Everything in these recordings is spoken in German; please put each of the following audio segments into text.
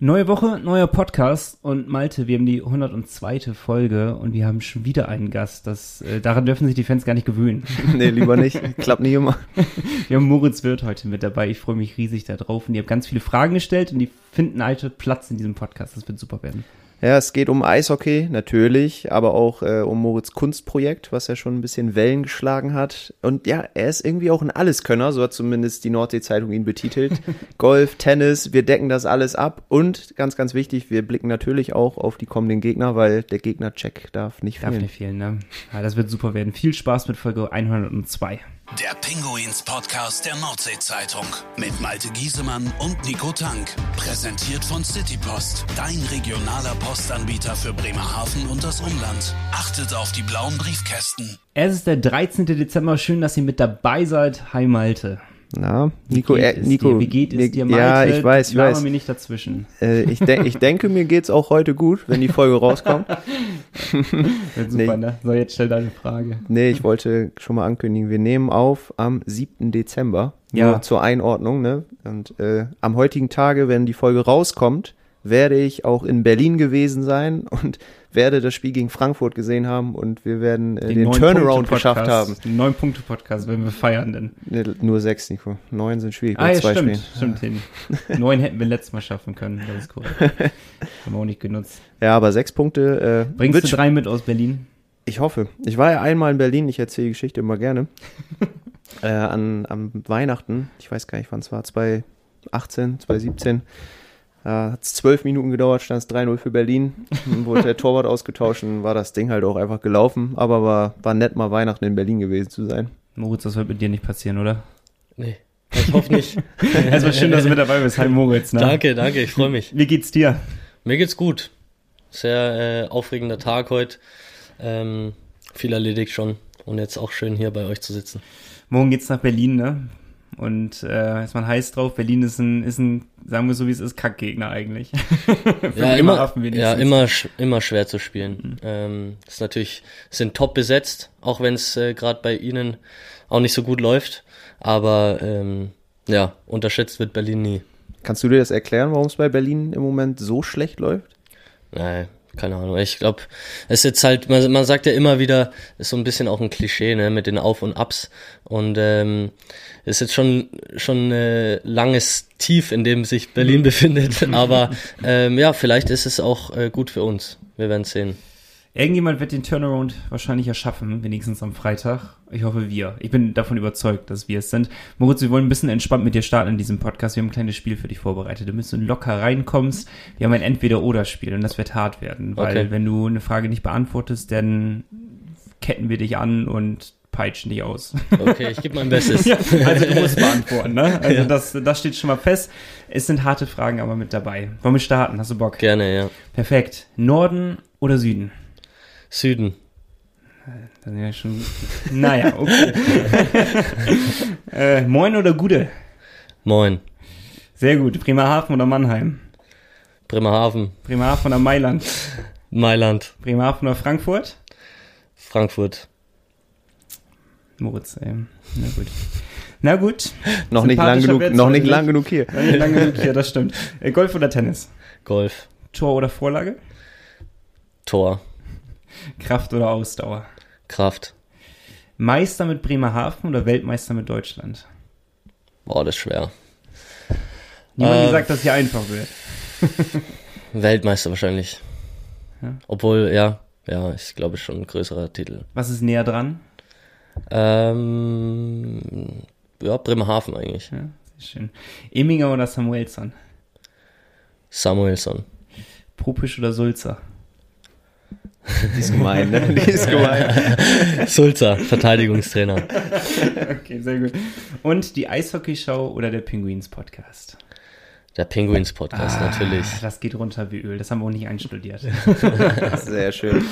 Neue Woche, neuer Podcast und Malte, wir haben die 102. Folge und wir haben schon wieder einen Gast. Das, äh, daran dürfen sich die Fans gar nicht gewöhnen. nee, lieber nicht. Klappt nicht immer. Wir haben Moritz Wirth heute mit dabei. Ich freue mich riesig darauf und ihr habt ganz viele Fragen gestellt und die finden alte Platz in diesem Podcast. Das wird super werden. Ja, es geht um Eishockey, natürlich, aber auch äh, um Moritz Kunstprojekt, was ja schon ein bisschen Wellen geschlagen hat. Und ja, er ist irgendwie auch ein Alleskönner, so hat zumindest die Nordsee-Zeitung ihn betitelt. Golf, Tennis, wir decken das alles ab. Und ganz, ganz wichtig, wir blicken natürlich auch auf die kommenden Gegner, weil der Gegner-Check darf nicht darf fehlen. Darf nicht fehlen, ne? Ja, das wird super werden. Viel Spaß mit Folge 102. Der Pinguins Podcast der Nordsee-Zeitung mit Malte Giesemann und Nico Tank. Präsentiert von Citypost, dein regionaler Postanbieter für Bremerhaven und das Umland. Achtet auf die blauen Briefkästen. Es ist der 13. Dezember. Schön, dass ihr mit dabei seid. Hi Malte. Na, Nico, wie geht, äh, Nico, dir? Wie geht es dir, Malte? Ja, ich weiß, ich weiß. mir nicht dazwischen. Äh, ich, de ich denke, mir geht's auch heute gut, wenn die Folge rauskommt. Super, nee. ne? So, jetzt stell deine Frage. Nee, ich wollte schon mal ankündigen, wir nehmen auf am 7. Dezember. Ja. Nur zur Einordnung, ne? Und äh, am heutigen Tage, wenn die Folge rauskommt, werde ich auch in Berlin gewesen sein und werde das Spiel gegen Frankfurt gesehen haben und wir werden äh, den, den Turnaround geschafft haben. Den neun Punkte Podcast, wenn wir feiern denn. Nee, nur sechs, Nico. Neun sind schwierig. Ah, ja, zwei stimmt, Spielen. stimmt. Ja. Neun hätten wir letztes Mal schaffen können. Das ist korrekt. haben wir auch nicht genutzt. Ja, aber sechs Punkte. Äh, Bringst du drei mit aus Berlin? Ich hoffe. Ich war ja einmal in Berlin. Ich erzähle die Geschichte immer gerne. äh, an, an Weihnachten. Ich weiß gar nicht, wann es war. 2018, 2017. Ja, hat es zwölf Minuten gedauert, stand es 3-0 für Berlin. Dann wurde der Torwart ausgetauscht und war das Ding halt auch einfach gelaufen. Aber war, war nett, mal Weihnachten in Berlin gewesen zu sein. Moritz, das wird mit dir nicht passieren, oder? Nee. Ich hoffe nicht. Es war schön, dass du mit dabei bist. Hi Moritz. Ne? Danke, danke, ich freue mich. Wie geht's dir? Mir geht's gut. Sehr äh, aufregender Tag heute. Ähm, viel erledigt schon und jetzt auch schön hier bei euch zu sitzen. Morgen geht's nach Berlin, ne? Und äh, ist man heiß drauf. Berlin ist ein, ist ein, sagen wir so wie es ist, Kackgegner eigentlich. ja, immer, ja immer, immer schwer zu spielen. Mhm. Ähm, ist natürlich, sind top besetzt, auch wenn es äh, gerade bei ihnen auch nicht so gut läuft. Aber ähm, ja, unterschätzt wird Berlin nie. Kannst du dir das erklären, warum es bei Berlin im Moment so schlecht läuft? Nein, keine Ahnung. Ich glaube, es ist jetzt halt, man, man sagt ja immer wieder, ist so ein bisschen auch ein Klischee, ne, mit den Auf und Abs. Und ähm, ist jetzt schon schon äh, langes Tief, in dem sich Berlin befindet. Aber ähm, ja, vielleicht ist es auch äh, gut für uns. Wir werden sehen. Irgendjemand wird den Turnaround wahrscheinlich erschaffen, wenigstens am Freitag. Ich hoffe wir. Ich bin davon überzeugt, dass wir es sind. Moritz, wir wollen ein bisschen entspannt mit dir starten in diesem Podcast. Wir haben ein kleines Spiel für dich vorbereitet, damit du locker reinkommst. Wir haben ein Entweder-Oder-Spiel und das wird hart werden, weil Okay. wenn du eine Frage nicht beantwortest, dann ketten wir dich an und peitschen dich aus. Okay, ich gebe mein Bestes. ja, also du musst beantworten, ne? Also das, das steht schon mal fest. Es sind harte Fragen aber mit dabei. Wollen wir starten? Hast du Bock? Gerne, ja. Perfekt. Norden oder Süden? Süden. Dann ja schon. Naja, okay. äh, Moin oder Gude? Moin. Sehr gut. Bremerhaven oder Mannheim? Bremerhaven. Bremerhaven oder Mailand? Mailand. Bremerhaven oder Frankfurt? Frankfurt. Moritz, ey. Na gut. Na gut. Noch nicht lang genug, noch nicht heute lang genug hier. Noch nicht lang genug hier, das stimmt. Äh, Golf oder Tennis? Golf. Tor oder Vorlage? Tor. Kraft oder Ausdauer? Kraft. Meister mit Bremerhaven oder Weltmeister mit Deutschland? Boah, das ist schwer. Niemand Äh, gesagt, dass hier einfach wird. Weltmeister wahrscheinlich. Ja. Obwohl, ja, ja, ich glaube schon ein größerer Titel. Was ist näher dran? Ähm, ja, Bremerhaven eigentlich. Ja, sehr schön. Eminger oder Samuelsson? Samuelsson. Popisch oder Sulzer? Die ist gemein, ne? Die ist gemein. Sulzer, Verteidigungstrainer. Okay, sehr gut. Und die Eishockeyschau oder der Penguins Podcast? Der Penguins Podcast, natürlich. Das geht runter wie Öl. Das haben wir auch nicht einstudiert. Sehr schön.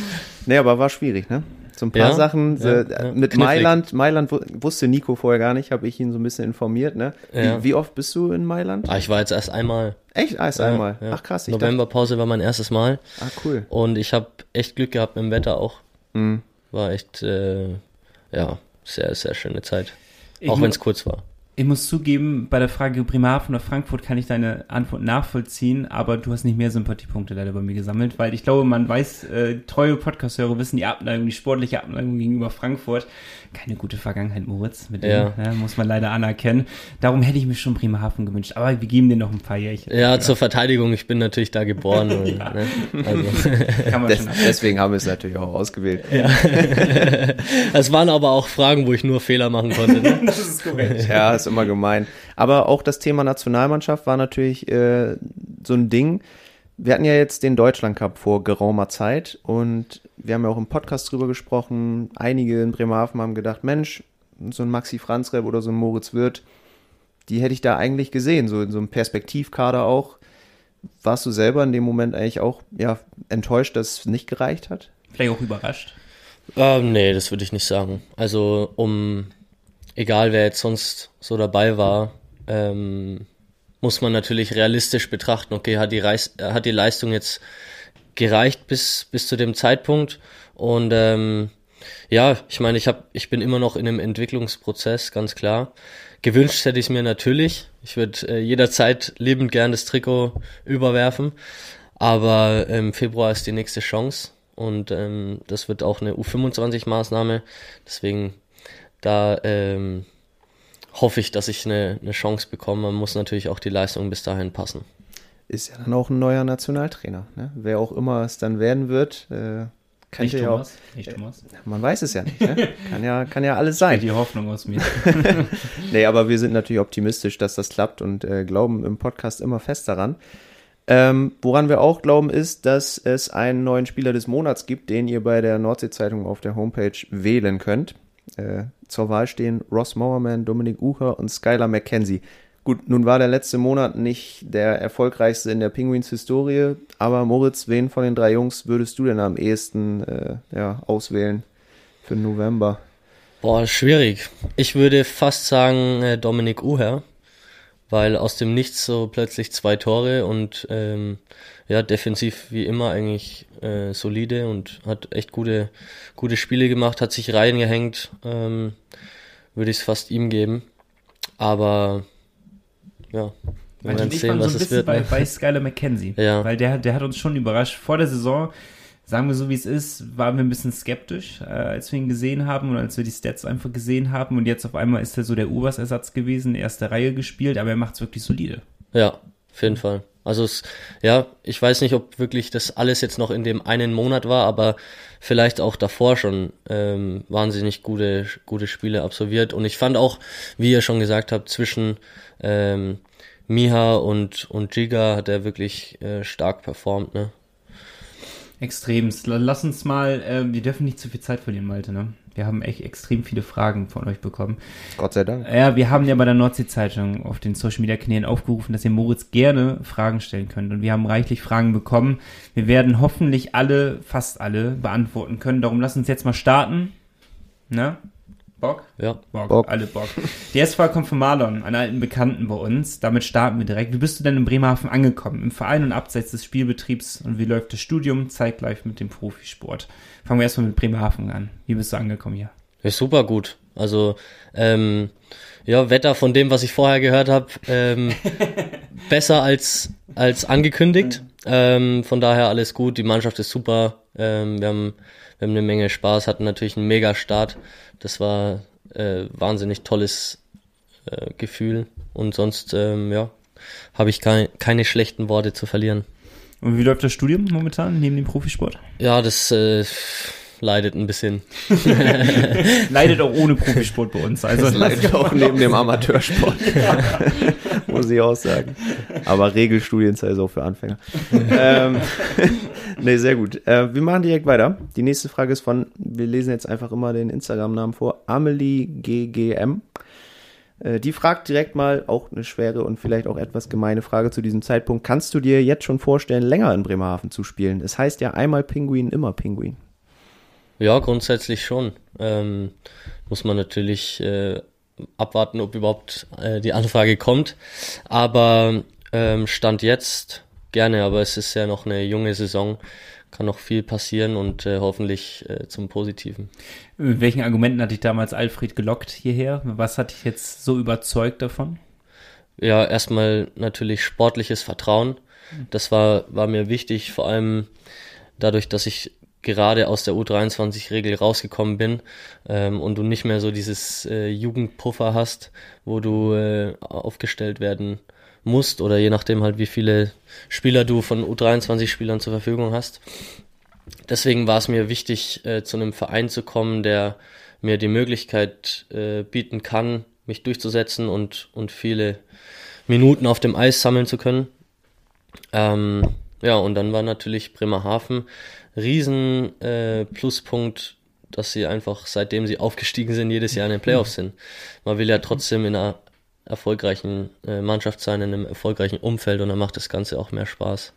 Nee, aber war schwierig, ne? So ein paar Ja, Sachen. ja, äh, ja. Mit Knifflig. Mailand, Mailand wu- wusste Nico vorher gar nicht, habe ich ihn so ein bisschen informiert, ne? Ja. Wie, wie oft bist du in Mailand? Ah, ich war jetzt erst einmal. Echt? Erst einmal. Ach krass, dachte, Novemberpause war mein erstes Mal ah cool. und ich habe echt Glück gehabt mit dem Wetter auch. Mhm. War echt, äh, ja, sehr, sehr schöne Zeit. Ich auch wenn es kurz war. Ich muss zugeben, bei der Frage Bremerhaven oder Frankfurt kann ich deine Antwort nachvollziehen, aber du hast nicht mehr Sympathiepunkte leider bei mir gesammelt, weil ich glaube, man weiß, äh, treue Podcast-Hörer wissen die Abneigung, die sportliche Abneigung gegenüber Frankfurt. Keine gute Vergangenheit, Moritz, mit dem, Ja. ja, muss man leider anerkennen. Darum hätte ich mir schon Bremerhaven gewünscht, aber wir geben dir noch ein paar Jährchen. Ja, zur Verteidigung, ich bin natürlich da geboren. und, Ja. ne? also, kann man Des, schon deswegen haben wir es natürlich auch ausgewählt. es waren aber auch Fragen, wo ich nur Fehler machen konnte. Ne? Das ist korrekt. Ja, ist immer gemein. Aber auch das Thema Nationalmannschaft war natürlich äh, so ein Ding. Wir hatten ja jetzt den Deutschland Cup vor geraumer Zeit und wir haben ja auch im Podcast drüber gesprochen. Einige in Bremerhaven haben gedacht, Mensch, so ein Maxi Franzrepp oder so ein Moritz Wirth, die hätte ich da eigentlich gesehen, so in so einem Perspektivkader auch. Warst du selber in dem Moment eigentlich auch ja, enttäuscht, dass es nicht gereicht hat? Vielleicht auch überrascht. Ähm, nee, das würde ich nicht sagen. Also um, egal wer jetzt sonst so dabei war, ähm, muss man natürlich realistisch betrachten, okay, hat die, Reis, äh, hat die Leistung jetzt gereicht bis, bis zu dem Zeitpunkt und ähm, ja, ich meine, ich hab, ich bin immer noch in einem Entwicklungsprozess, ganz klar. Gewünscht hätte ich es mir natürlich. Ich würde äh, jederzeit liebend gern das Trikot überwerfen. Aber im Februar ist die nächste Chance und ähm, das wird auch eine U25-Maßnahme. Deswegen da ähm, hoffe ich, dass ich eine, eine Chance bekomme. Man muss natürlich auch die Leistung bis dahin passen. Ist ja dann auch ein neuer Nationaltrainer. Ne? Wer auch immer es dann werden wird, äh, kann Nicht ja auch, Thomas. Nicht Thomas. man weiß es ja nicht. Ne? Kann ja, kann ja alles sein. Die Hoffnung aus mir. Nee, aber wir sind natürlich optimistisch, dass das klappt und äh, glauben im Podcast immer fest daran. Ähm, woran wir auch glauben, ist, dass es einen neuen Spieler des Monats gibt, den ihr bei der Nordsee-Zeitung auf der Homepage wählen könnt. Äh, zur Wahl stehen Ross Mowerman, Dominik Ucher und Skylar McKenzie. Gut, nun war der letzte Monat nicht der erfolgreichste in der Penguins Historie, aber Moritz, wen von den drei Jungs würdest du denn am ehesten äh, ja, auswählen für November? Boah, schwierig. Ich würde fast sagen äh, Dominik Uher, weil aus dem Nichts so plötzlich zwei Tore und ähm, ja, defensiv wie immer eigentlich äh, solide und hat echt gute, gute Spiele gemacht, hat sich reingehängt, ähm, würde ich es fast ihm geben. Aber ja, wir werden sehen, so was ein es bisschen wird. bei, Ne? bei Skylar McKenzie. Ja. Weil der, der hat uns schon überrascht. Vor der Saison, sagen wir so wie es ist, waren wir ein bisschen skeptisch, äh, als wir ihn gesehen haben und als wir die Stats einfach gesehen haben. Und jetzt auf einmal ist er so der Ubers-Ersatz gewesen, erste Reihe gespielt, aber er macht es wirklich solide. Ja, auf jeden Fall. Also es, ja, ich weiß nicht, ob wirklich das alles jetzt noch in dem einen Monat war, aber vielleicht auch davor schon ähm, wahnsinnig gute, gute Spiele absolviert. Und ich fand auch, wie ihr schon gesagt habt, zwischen ähm, Miha und, und Giga hat er wirklich äh, stark performt, ne? Extremst. Lass uns mal, äh, wir dürfen nicht zu viel Zeit verlieren, Malte, ne? Wir haben echt extrem viele Fragen von euch bekommen. Gott sei Dank. Ja, wir haben ja bei der Nordsee-Zeitung auf den Social-Media-Kanälen aufgerufen, dass ihr Moritz gerne Fragen stellen könnt. Und wir haben reichlich Fragen bekommen. Wir werden hoffentlich alle, fast alle, beantworten können. Darum lass uns jetzt mal starten. Ne? Bock? Ja. Bock, Bock. alle Bock. Der SV kommt von Marlon, einen alten Bekannten bei uns. Damit starten wir direkt. Wie bist du denn in Bremerhaven angekommen? Im Verein und abseits des Spielbetriebs? Und wie läuft das Studium zeitgleich mit dem Profisport? Fangen wir erstmal mit Bremerhaven an. Wie bist du angekommen hier? Ja, super gut. Also, ähm, ja, Wetter von dem, was ich vorher gehört habe, ähm, besser als, als angekündigt. Ähm, von daher alles gut. Die Mannschaft ist super. Ähm, wir, haben, wir haben eine Menge Spaß, hatten natürlich einen mega Start. Das war äh, wahnsinnig tolles äh, Gefühl. Und sonst, ähm, ja, habe ich kein, keine schlechten Worte zu verlieren. Und wie läuft das Studium momentan neben dem Profisport? Ja, das äh, leidet ein bisschen. Leidet auch ohne Profisport bei uns. Also Das leidet auch neben dem Amateursport. Muss ich auch sagen. Aber Regelstudienzeit ist auch für Anfänger. ähm, nee, sehr gut. Äh, wir machen direkt weiter. Die nächste Frage ist von, wir lesen jetzt einfach immer den Instagram-Namen vor, Amelie GGM. Äh, Die fragt direkt mal, auch eine schwere und vielleicht auch etwas gemeine Frage zu diesem Zeitpunkt. Kannst du dir jetzt schon vorstellen, länger in Bremerhaven zu spielen? Es heißt ja einmal Pinguin, immer Pinguin. Ja, grundsätzlich schon. Ähm, muss man natürlich äh, abwarten, ob überhaupt äh, die Anfrage kommt. Aber ähm, Stand jetzt gerne, aber es ist ja noch eine junge Saison, kann noch viel passieren und äh, hoffentlich äh, zum Positiven. Mit welchen Argumenten hat dich damals Alfred gelockt hierher? Was hat dich jetzt so überzeugt davon? Ja, erstmal natürlich sportliches Vertrauen. Das war, war mir wichtig, vor allem dadurch, dass ich gerade aus der U23-Regel rausgekommen bin ähm, und du nicht mehr so dieses äh, Jugendpuffer hast, wo du äh, aufgestellt werden musst oder je nachdem halt, wie viele Spieler du von U23-Spielern zur Verfügung hast. Deswegen war es mir wichtig, äh, zu einem Verein zu kommen, der mir die Möglichkeit äh, bieten kann, mich durchzusetzen und, und viele Minuten auf dem Eis sammeln zu können. Ähm, ja, und dann war natürlich Bremerhaven riesen äh, Pluspunkt, dass sie einfach, seitdem sie aufgestiegen sind, jedes Jahr in den Playoffs sind. Man will ja trotzdem in einer erfolgreichen äh, Mannschaft sein, in einem erfolgreichen Umfeld und dann macht das Ganze auch mehr Spaß.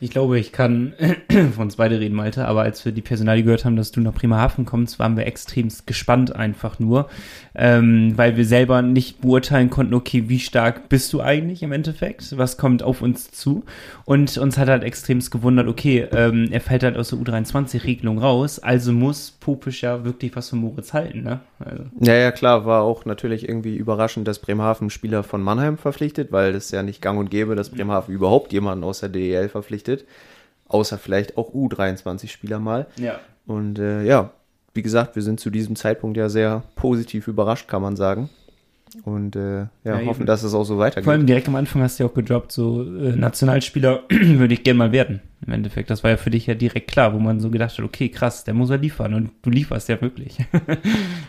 Ich glaube, ich kann von uns beide reden, Malte, aber als wir die Personalie gehört haben, dass du nach Bremerhaven kommst, waren wir extrem gespannt einfach nur, ähm, weil wir selber nicht beurteilen konnten, okay, wie stark bist du eigentlich im Endeffekt, was kommt auf uns zu und uns hat halt extrem gewundert, okay, ähm, er fällt halt aus der U23-Regelung raus, also muss Popisch ja wirklich was von Moritz halten, ne? Also. Ja, ja, klar, war auch natürlich irgendwie überraschend, dass Bremerhaven Spieler von Mannheim verpflichtet, weil das ja nicht gang und gäbe, dass Bremerhaven überhaupt jemanden aus der DEL verpflichtet. Außer vielleicht auch U23-Spieler mal. Ja. Und äh, ja, wie gesagt, wir sind zu diesem Zeitpunkt ja sehr positiv überrascht, kann man sagen. Und äh, ja, Ja, hoffen, dass es auch so weitergeht. Vor allem direkt am Anfang hast du ja auch gedroppt, so äh, Nationalspieler würde ich gerne mal werden. Im Endeffekt, das war ja für dich ja direkt klar, wo man so gedacht hat, okay, krass, der muss er liefern und du lieferst ja wirklich.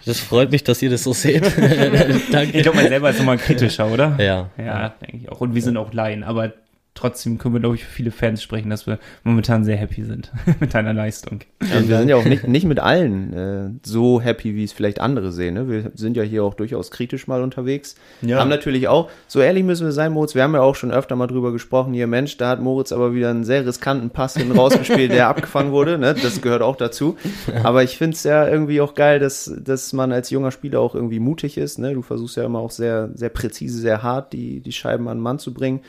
Das freut mich, dass ihr das so seht. Danke. ich glaube, man selber ist nochmal kritischer, oder? Ja. Ja, denke ich auch. Und wir sind auch Laien, aber trotzdem können wir, glaube ich, für viele Fans sprechen, dass wir momentan sehr happy sind mit deiner Leistung. Und wir sind ja auch nicht, nicht mit allen äh, so happy, wie es vielleicht andere sehen. Ne? Wir sind ja hier auch durchaus kritisch mal unterwegs. Ja. Haben natürlich auch, so ehrlich müssen wir sein, Moritz, wir haben ja auch schon öfter mal drüber gesprochen, hier Mensch, da hat Moritz aber wieder einen sehr riskanten Pass hin rausgespielt, der abgefangen wurde. Ne? Das gehört auch dazu. Aber ich finde es ja irgendwie auch geil, dass, dass man als junger Spieler auch irgendwie mutig ist. Ne? Du versuchst ja immer auch sehr, sehr präzise, sehr hart, die, die Scheiben an den Mann zu bringen.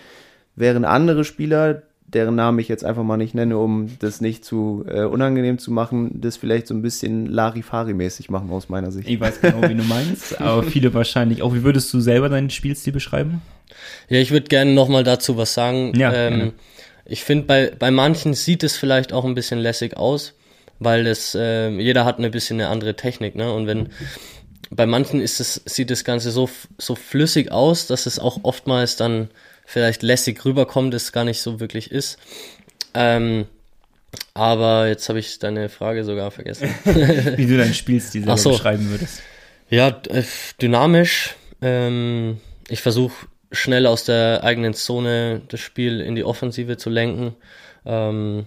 Während andere Spieler, deren Namen ich jetzt einfach mal nicht nenne, um das nicht zu äh, unangenehm zu machen, das vielleicht so ein bisschen Larifari-mäßig machen aus meiner Sicht. Ich weiß genau, wie du meinst, aber viele wahrscheinlich auch. Wie würdest du selber deinen Spielstil beschreiben? Ja, ich würde gerne nochmal dazu was sagen. Ja, gerne. ähm, ich finde, bei, bei manchen sieht es vielleicht auch ein bisschen lässig aus, weil es, äh, jeder hat ein bisschen eine andere Technik, ne? Und wenn bei manchen ist es, sieht das Ganze so, so flüssig aus, dass es auch oftmals dann vielleicht lässig rüberkommt, es gar nicht so wirklich ist. Ähm, aber jetzt habe ich deine Frage sogar vergessen. Wie du deinen Spielstil selber so. beschreiben würdest. Ja, äh, dynamisch. Ähm, ich versuche schnell aus der eigenen Zone das Spiel in die Offensive zu lenken. Ähm,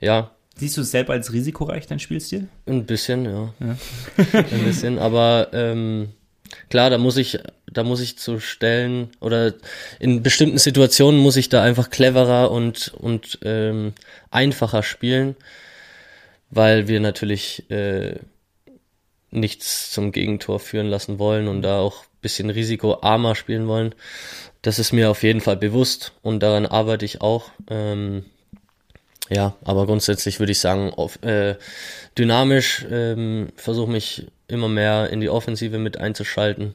ja, Siehst du es selber als risikoreich, dein Spielstil? ein bisschen, ja. ein bisschen, aber ähm, klar, da muss ich, da muss ich zu Stellen oder in bestimmten Situationen muss ich da einfach cleverer und und ähm, einfacher spielen, weil wir natürlich äh, nichts zum Gegentor führen lassen wollen und da auch ein bisschen risikoarmer spielen wollen. Das ist mir auf jeden Fall bewusst und daran arbeite ich auch. Ähm, ja, aber grundsätzlich würde ich sagen, auf, äh, dynamisch ähm, versuche mich immer mehr in die Offensive mit einzuschalten.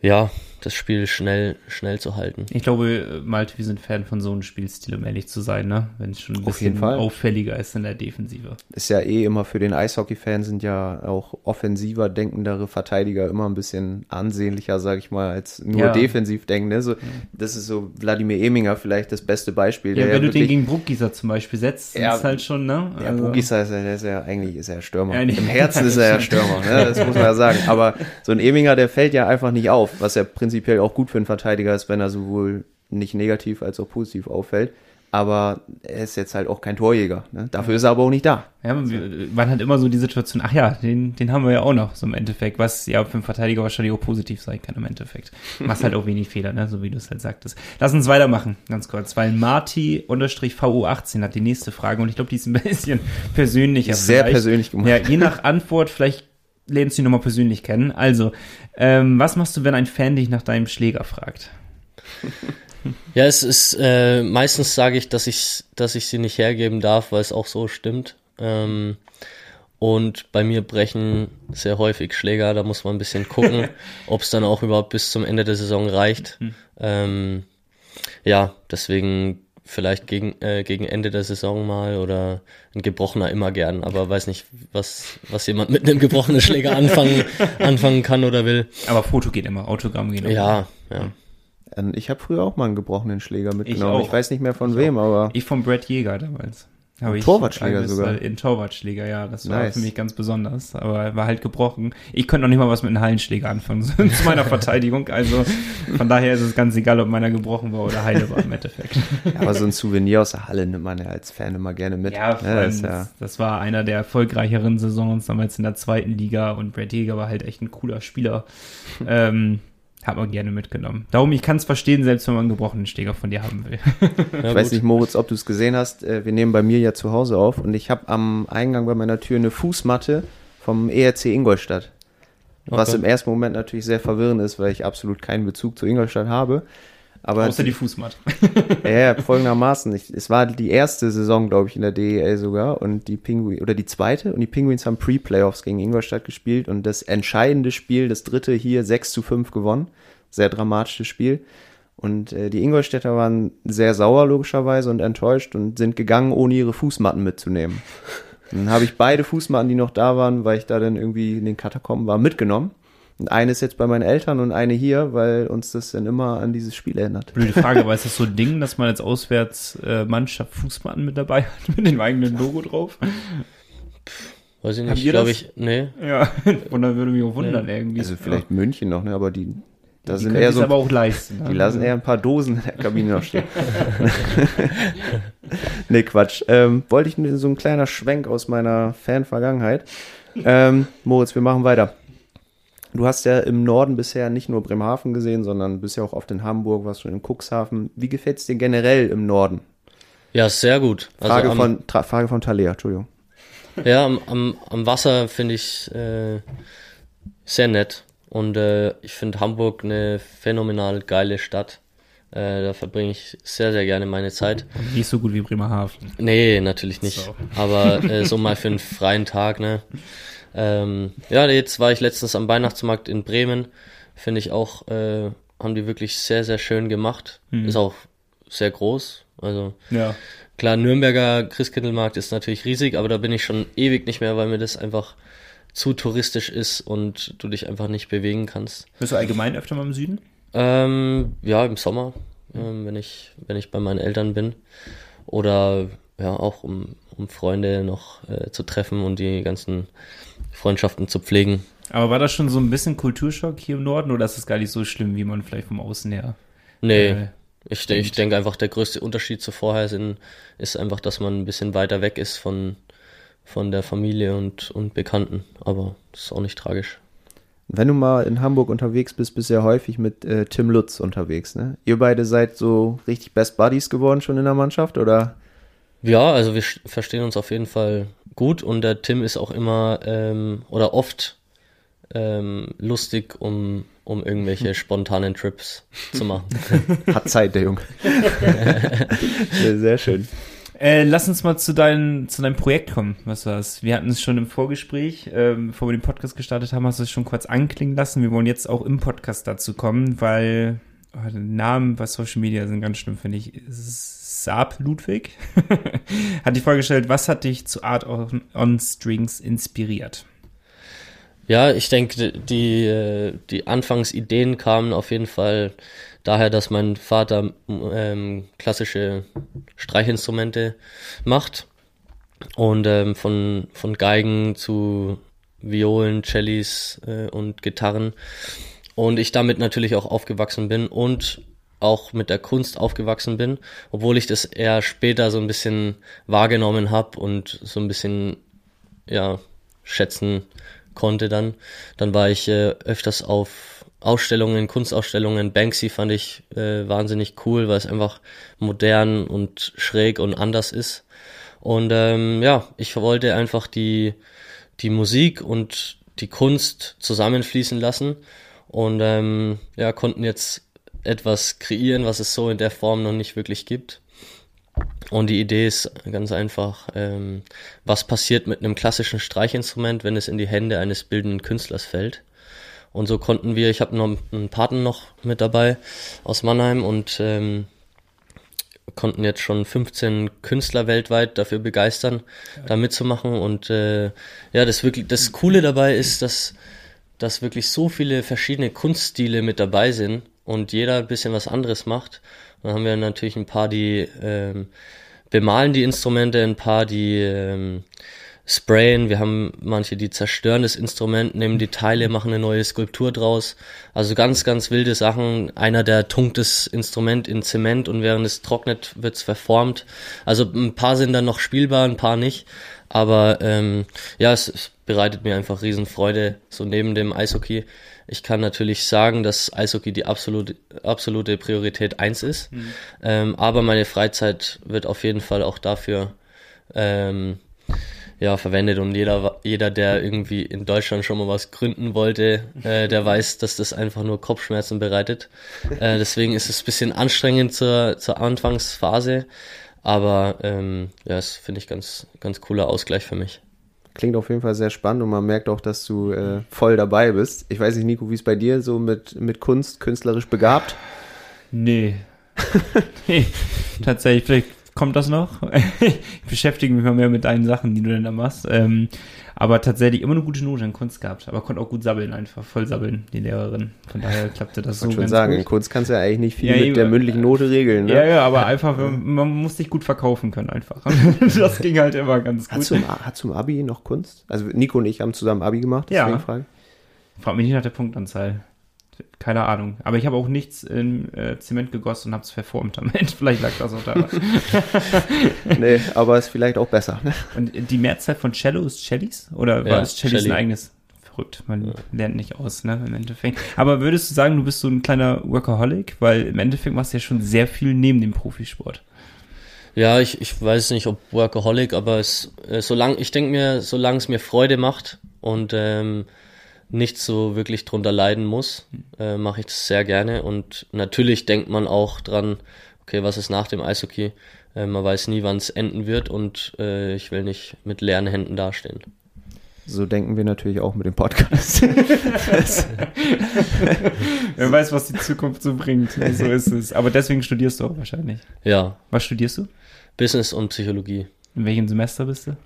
Ja, das Spiel schnell, schnell zu halten. Ich glaube, Malte, wir sind Fan von so einem Spielstil, um ehrlich zu sein, ne? Wenn es schon ein Auf bisschen jeden Fall. auffälliger ist in der Defensive. Ist ja eh immer für den Eishockey-Fan sind ja auch offensiver denkendere Verteidiger immer ein bisschen ansehnlicher, sag ich mal, als nur Ja. defensiv denkende. So, das ist so Wladimir Eminger vielleicht das beste Beispiel. Ja, der wenn du den gegen Bruckgießer zum Beispiel setzt, Ja. ist halt schon, ne? Ja, Also- ist ja, der ist ja eigentlich ist er ja Stürmer. Ja. Im Herzen ist er ja Stürmer, ne? das muss man ja sagen. Aber so ein Eminger, der fällt ja einfach nicht auf, was ja prinzipiell auch gut für einen Verteidiger ist, wenn er sowohl nicht negativ als auch positiv auffällt. Aber er ist jetzt halt auch kein Torjäger. Ne? Dafür ist er aber auch nicht da. Ja, man, man hat immer so die Situation, ach ja, den, den haben wir ja auch noch, so im Endeffekt, was ja für einen Verteidiger wahrscheinlich auch positiv sein kann im Endeffekt. Machst halt auch wenig Fehler, ne, so wie du es halt sagtest. Lass uns weitermachen, ganz kurz, weil Marti-VU18 hat die nächste Frage und ich glaube, die ist ein bisschen persönlicher. Sehr vielleicht. persönlich gemacht. Ja, je nach Antwort, vielleicht lernst du ihn nochmal persönlich kennen. Also, ähm, was machst du, wenn ein Fan dich nach deinem Schläger fragt? Ja, es ist äh, meistens sage ich, dass ich, dass ich sie nicht hergeben darf, weil es auch so stimmt. Ähm, und bei mir brechen sehr häufig Schläger, da muss man ein bisschen gucken, ob es dann auch überhaupt bis zum Ende der Saison reicht. Hm. Ähm, ja, deswegen vielleicht gegen, äh, gegen Ende der Saison mal oder ein gebrochener immer gern, aber weiß nicht, was, was jemand mit einem gebrochenen Schläger anfangen, anfangen kann oder will. Aber Foto geht immer, Autogramm geht immer. Ja, ja. Ähm, Ich habe früher auch mal einen gebrochenen Schläger mitgenommen. auch. Ich, weiß nicht mehr von wem, aber Ich vom Brad Jäger damals. Habe ich Torwartschläger sogar. In Torwartschläger, ja. Das war Nice. für mich ganz besonders. Aber war halt gebrochen. Ich könnte noch nicht mal was mit einem Hallenschläger anfangen, so zu meiner Verteidigung. Also von daher ist es ganz egal, ob meiner gebrochen war oder heile war im Endeffekt. aber so ein Souvenir aus der Halle nimmt man ja als Fan immer gerne mit. Ja, Ne, allem, das ja das war einer der erfolgreicheren Saisons damals in der zweiten Liga und Brad Jäger war halt echt ein cooler Spieler. ähm, hat man gerne mitgenommen. Darum, ich kann es verstehen, selbst wenn man einen gebrochenen Schläger von dir haben will. ja Ich weiß nicht, Moritz, ob du es gesehen hast. Äh, Wir nehmen bei mir ja zu Hause auf und ich habe am Eingang bei meiner Tür eine Fußmatte vom ERC Ingolstadt. Was Okay. im ersten Moment natürlich sehr verwirrend ist, weil ich absolut keinen Bezug zu Ingolstadt habe. Aber Außer die Fußmatte. ja, folgendermaßen. Ich, es war die erste Saison, glaube ich, in der DEL sogar und die Pinguins, oder die zweite und die Penguins haben Pre-Playoffs gegen Ingolstadt gespielt und das entscheidende Spiel, das dritte hier 6 zu 5 gewonnen. Sehr dramatisches Spiel. Und äh, die Ingolstädter waren sehr sauer logischerweise und enttäuscht und sind gegangen, ohne ihre Fußmatten mitzunehmen. Dann habe ich beide Fußmatten, die noch da waren, weil ich da dann irgendwie in den Katakomben war, mitgenommen. Und eine ist jetzt bei meinen Eltern und eine hier, weil uns das dann immer an dieses Spiel erinnert. Blöde Frage, aber ist das so ein Ding, dass man als Auswärtsmannschaft Fußmatten mit dabei hat, mit dem eigenen Logo drauf? Weiß ich nicht, glaube ich, nee. Ja, und dann würde mich auch wundern irgendwie. Also vielleicht München noch, ne? Aber die, da die sind eher so, aber auch leisten. ne? die lassen eher ein paar Dosen in der Kabine noch stehen. nee, Quatsch. Ähm, wollte ich nur so ein kleiner Schwenk aus meiner Fan-Vergangenheit. Ähm, Moritz, wir machen weiter. Du hast ja im Norden bisher nicht nur Bremerhaven gesehen, sondern bist ja auch oft in Hamburg, warst schon in Cuxhaven. Wie gefällt's dir generell im Norden? Ja, sehr gut. Also Frage am, von Frage von Thalia, Entschuldigung. Ja, am, am, am Wasser finde ich äh, sehr nett. Und äh, ich finde Hamburg eine phänomenal geile Stadt. Äh, da verbringe ich sehr, sehr gerne meine Zeit. Nicht so gut wie Bremerhaven. Nee, natürlich nicht. So. Aber äh, so mal für einen freien Tag, ne? Ähm, ja, jetzt war ich letztens am Weihnachtsmarkt in Bremen. Finde ich auch, äh, haben die wirklich sehr, sehr schön gemacht. Ist auch sehr groß. Also Ja. Klar, Nürnberger Christkindlmarkt ist natürlich riesig, aber da bin ich schon ewig nicht mehr, weil mir das einfach zu touristisch ist und du dich einfach nicht bewegen kannst. Bist du allgemein öfter mal im Süden? Ähm, ja, im Sommer, ähm, wenn ich wenn ich bei meinen Eltern bin oder ja auch um um Freunde noch äh, zu treffen und die ganzen Freundschaften zu pflegen. Aber war das schon so ein bisschen Kulturschock hier im Norden oder ist das gar nicht so schlimm, wie man vielleicht vom Außen her? Nee, Äh, ich, ich denke einfach, der größte Unterschied zu vorher sind, ist einfach, dass man ein bisschen weiter weg ist von, von der Familie und, und Bekannten. Aber das ist auch nicht tragisch. Wenn du mal in Hamburg unterwegs bist, bist du ja häufig mit äh, Tim Lutz unterwegs, ne? Ihr beide seid so richtig Best Buddies geworden schon in der Mannschaft, oder? Ja, also wir verstehen uns auf jeden Fall gut und der Tim ist auch immer ähm, oder oft ähm, lustig, um, um irgendwelche spontanen Trips zu machen. Hat Zeit, der Junge. sehr, sehr schön. Äh, lass uns mal zu, dein, zu deinem Projekt kommen, was du hast. Wir hatten es schon im Vorgespräch, ähm, bevor wir den Podcast gestartet haben, hast du es schon kurz anklingen lassen. Wir wollen jetzt auch im Podcast dazu kommen, weil die Namen bei Social Media sind ganz schlimm, finde ich. Saab Ludwig hat die Frage gestellt, was hat dich zu Art on, on Strings inspiriert? Ja, ich denke, die, die Anfangsideen kamen auf jeden Fall daher, dass mein Vater ähm, klassische Streichinstrumente macht und ähm, von, von Geigen zu Violen, Cellis äh, und Gitarren und ich damit natürlich auch aufgewachsen bin und auch mit der Kunst aufgewachsen bin, obwohl ich das eher später so ein bisschen wahrgenommen habe und so ein bisschen ja schätzen konnte dann. Dann war ich äh, öfters auf Ausstellungen, Kunstausstellungen. Banksy fand ich äh, wahnsinnig cool, weil es einfach modern und schräg und anders ist. Und ähm, ja, ich wollte einfach die, die Musik und die Kunst zusammenfließen lassen und ähm, ja, konnten jetzt etwas kreieren, was es so in der Form noch nicht wirklich gibt. Und die Idee ist ganz einfach, ähm, was passiert mit einem klassischen Streichinstrument, wenn es in die Hände eines bildenden Künstlers fällt. Und so konnten wir, ich habe noch einen Paten noch mit dabei aus Mannheim und ähm, konnten jetzt schon 15 Künstler weltweit dafür begeistern, da mitzumachen. Und äh, ja, das wirklich, das Coole dabei ist, dass, dass wirklich so viele verschiedene Kunststile mit dabei sind und jeder ein bisschen was anderes macht. Dann haben wir natürlich ein paar, die ähm, bemalen die Instrumente, ein paar, die ähm, sprayen, wir haben manche, die zerstören das Instrument, nehmen die Teile, machen eine neue Skulptur draus. Also ganz, ganz wilde Sachen. Einer, der tunkt das Instrument in Zement und während es trocknet, wird's verformt. Also ein paar sind dann noch spielbar, ein paar nicht. Aber ähm, ja, es, es bereitet mir einfach Riesenfreude, so neben dem Eishockey. Ich kann natürlich sagen, dass Eishockey die absolute, absolute Priorität eins ist. Mhm. Ähm, aber meine Freizeit wird auf jeden Fall auch dafür ähm, ja, verwendet und jeder, jeder, der irgendwie in Deutschland schon mal was gründen wollte, äh, der weiß, dass das einfach nur Kopfschmerzen bereitet. Äh, deswegen ist es ein bisschen anstrengend zur, zur Anfangsphase, aber ähm, ja, das finde ich ganz, ganz cooler Ausgleich für mich. Klingt auf jeden Fall sehr spannend und man merkt auch, dass du äh, voll dabei bist. Ich weiß nicht, Nico, wie es bei dir so mit, mit Kunst, künstlerisch begabt? Nee. nee, tatsächlich, vielleicht kommt das noch. ich beschäftige mich mal mehr mit deinen Sachen, die du denn da machst. Ähm, aber tatsächlich immer eine gute Note in Kunst gehabt. Aber konnte auch gut sabbeln einfach, voll sabbeln, die Lehrerin. Von daher klappte das so Ich schon sagen, gut. in Kunst kannst du ja eigentlich nicht viel ja, mit der mündlichen Note regeln. Ne? Ja, ja, aber einfach, man muss sich gut verkaufen können einfach. das ging halt immer ganz gut. Hat zum, hat zum Abi noch Kunst? Also Nico und ich haben zusammen Abi gemacht, deswegen ja. Frage. Frag mich nicht nach der Punktanzahl keine Ahnung. Aber ich habe auch nichts in äh, Zement gegossen und habe es verformt am Ende. Vielleicht lag das auch daran. nee, aber ist vielleicht auch besser. Ne? Und die Mehrzahl von Cello ist Cellis? Oder war ja, es Cellis Celli. ein eigenes? Verrückt, man ja. lernt nicht aus, ne, im Endeffekt. Aber würdest du sagen, du bist so ein kleiner Workaholic? Weil im Endeffekt machst du ja schon sehr viel neben dem Profisport. Ja, ich, ich weiß nicht, ob Workaholic, aber es, äh, solange, ich denke mir, solange es mir Freude macht und ähm, nicht so wirklich drunter leiden muss, äh, mache ich das sehr gerne. Und natürlich denkt man auch dran, okay, was ist nach dem Eishockey? Äh, man weiß nie, wann es enden wird und äh, ich will nicht mit leeren Händen dastehen. So denken wir natürlich auch mit dem Podcast. Wer weiß, was die Zukunft so bringt. So ist es. Aber deswegen studierst du auch wahrscheinlich. Ja. Was studierst du? Business und Psychologie. In welchem Semester bist du?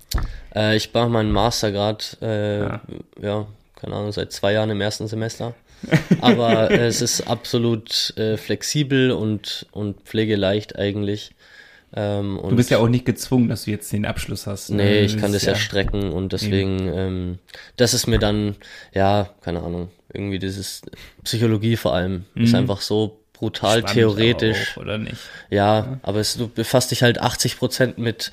Äh, ich mache meinen Master gerade. Äh, ja. ja keine Ahnung, seit zwei Jahren im ersten Semester. Aber es ist absolut äh, flexibel und, und pflegeleicht eigentlich. Ähm, du bist ja auch nicht gezwungen, dass du jetzt den Abschluss hast. Ne? Nee, ich kann das ja, ja strecken und deswegen, ähm, das ist mir dann, ja, keine Ahnung, irgendwie dieses Psychologie vor allem mhm. ist einfach so brutal Spannend theoretisch. Auch, oder nicht? Ja, ja, aber es, du befasst dich halt 80 Prozent mit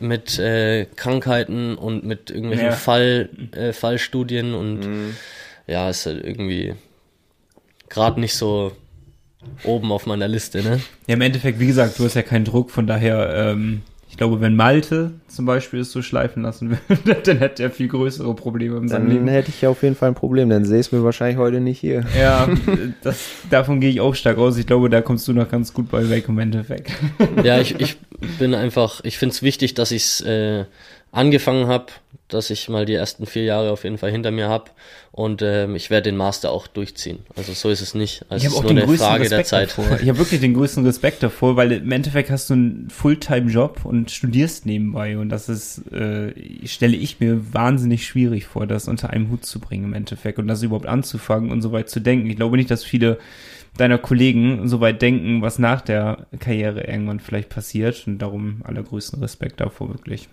mit äh, Krankheiten und mit irgendwelchen ja. Fall, äh, Fallstudien und mhm. ja, ist halt irgendwie gerade nicht so oben auf meiner Liste, ne? Ja, im Endeffekt, wie gesagt, du hast ja keinen Druck, von daher ähm, ich glaube, wenn Malte zum Beispiel es so schleifen lassen würde, dann hätte er viel größere Probleme im Dann Leben. hätte ich ja auf jeden Fall ein Problem, dann sehe ich mir wahrscheinlich heute nicht hier. Ja, das, davon gehe ich auch stark aus. Ich glaube, da kommst du noch ganz gut bei weg im Endeffekt. Ja, ich, ich bin einfach, ich finde es wichtig, dass ich es äh, angefangen habe, dass ich mal die ersten vier Jahre auf jeden Fall hinter mir habe und ähm, ich werde den Master auch durchziehen. Also so ist es nicht. Also ich habe auch den größten Frage Respekt davor. Ich habe wirklich den größten Respekt davor, weil im Endeffekt hast du einen Fulltime-Job und studierst nebenbei und das ist, äh, stelle ich mir wahnsinnig schwierig vor, das unter einem Hut zu bringen im Endeffekt und das überhaupt anzufangen und so weit zu denken. Ich glaube nicht, dass viele deiner Kollegen so weit denken, was nach der Karriere irgendwann vielleicht passiert und darum allergrößten Respekt davor wirklich.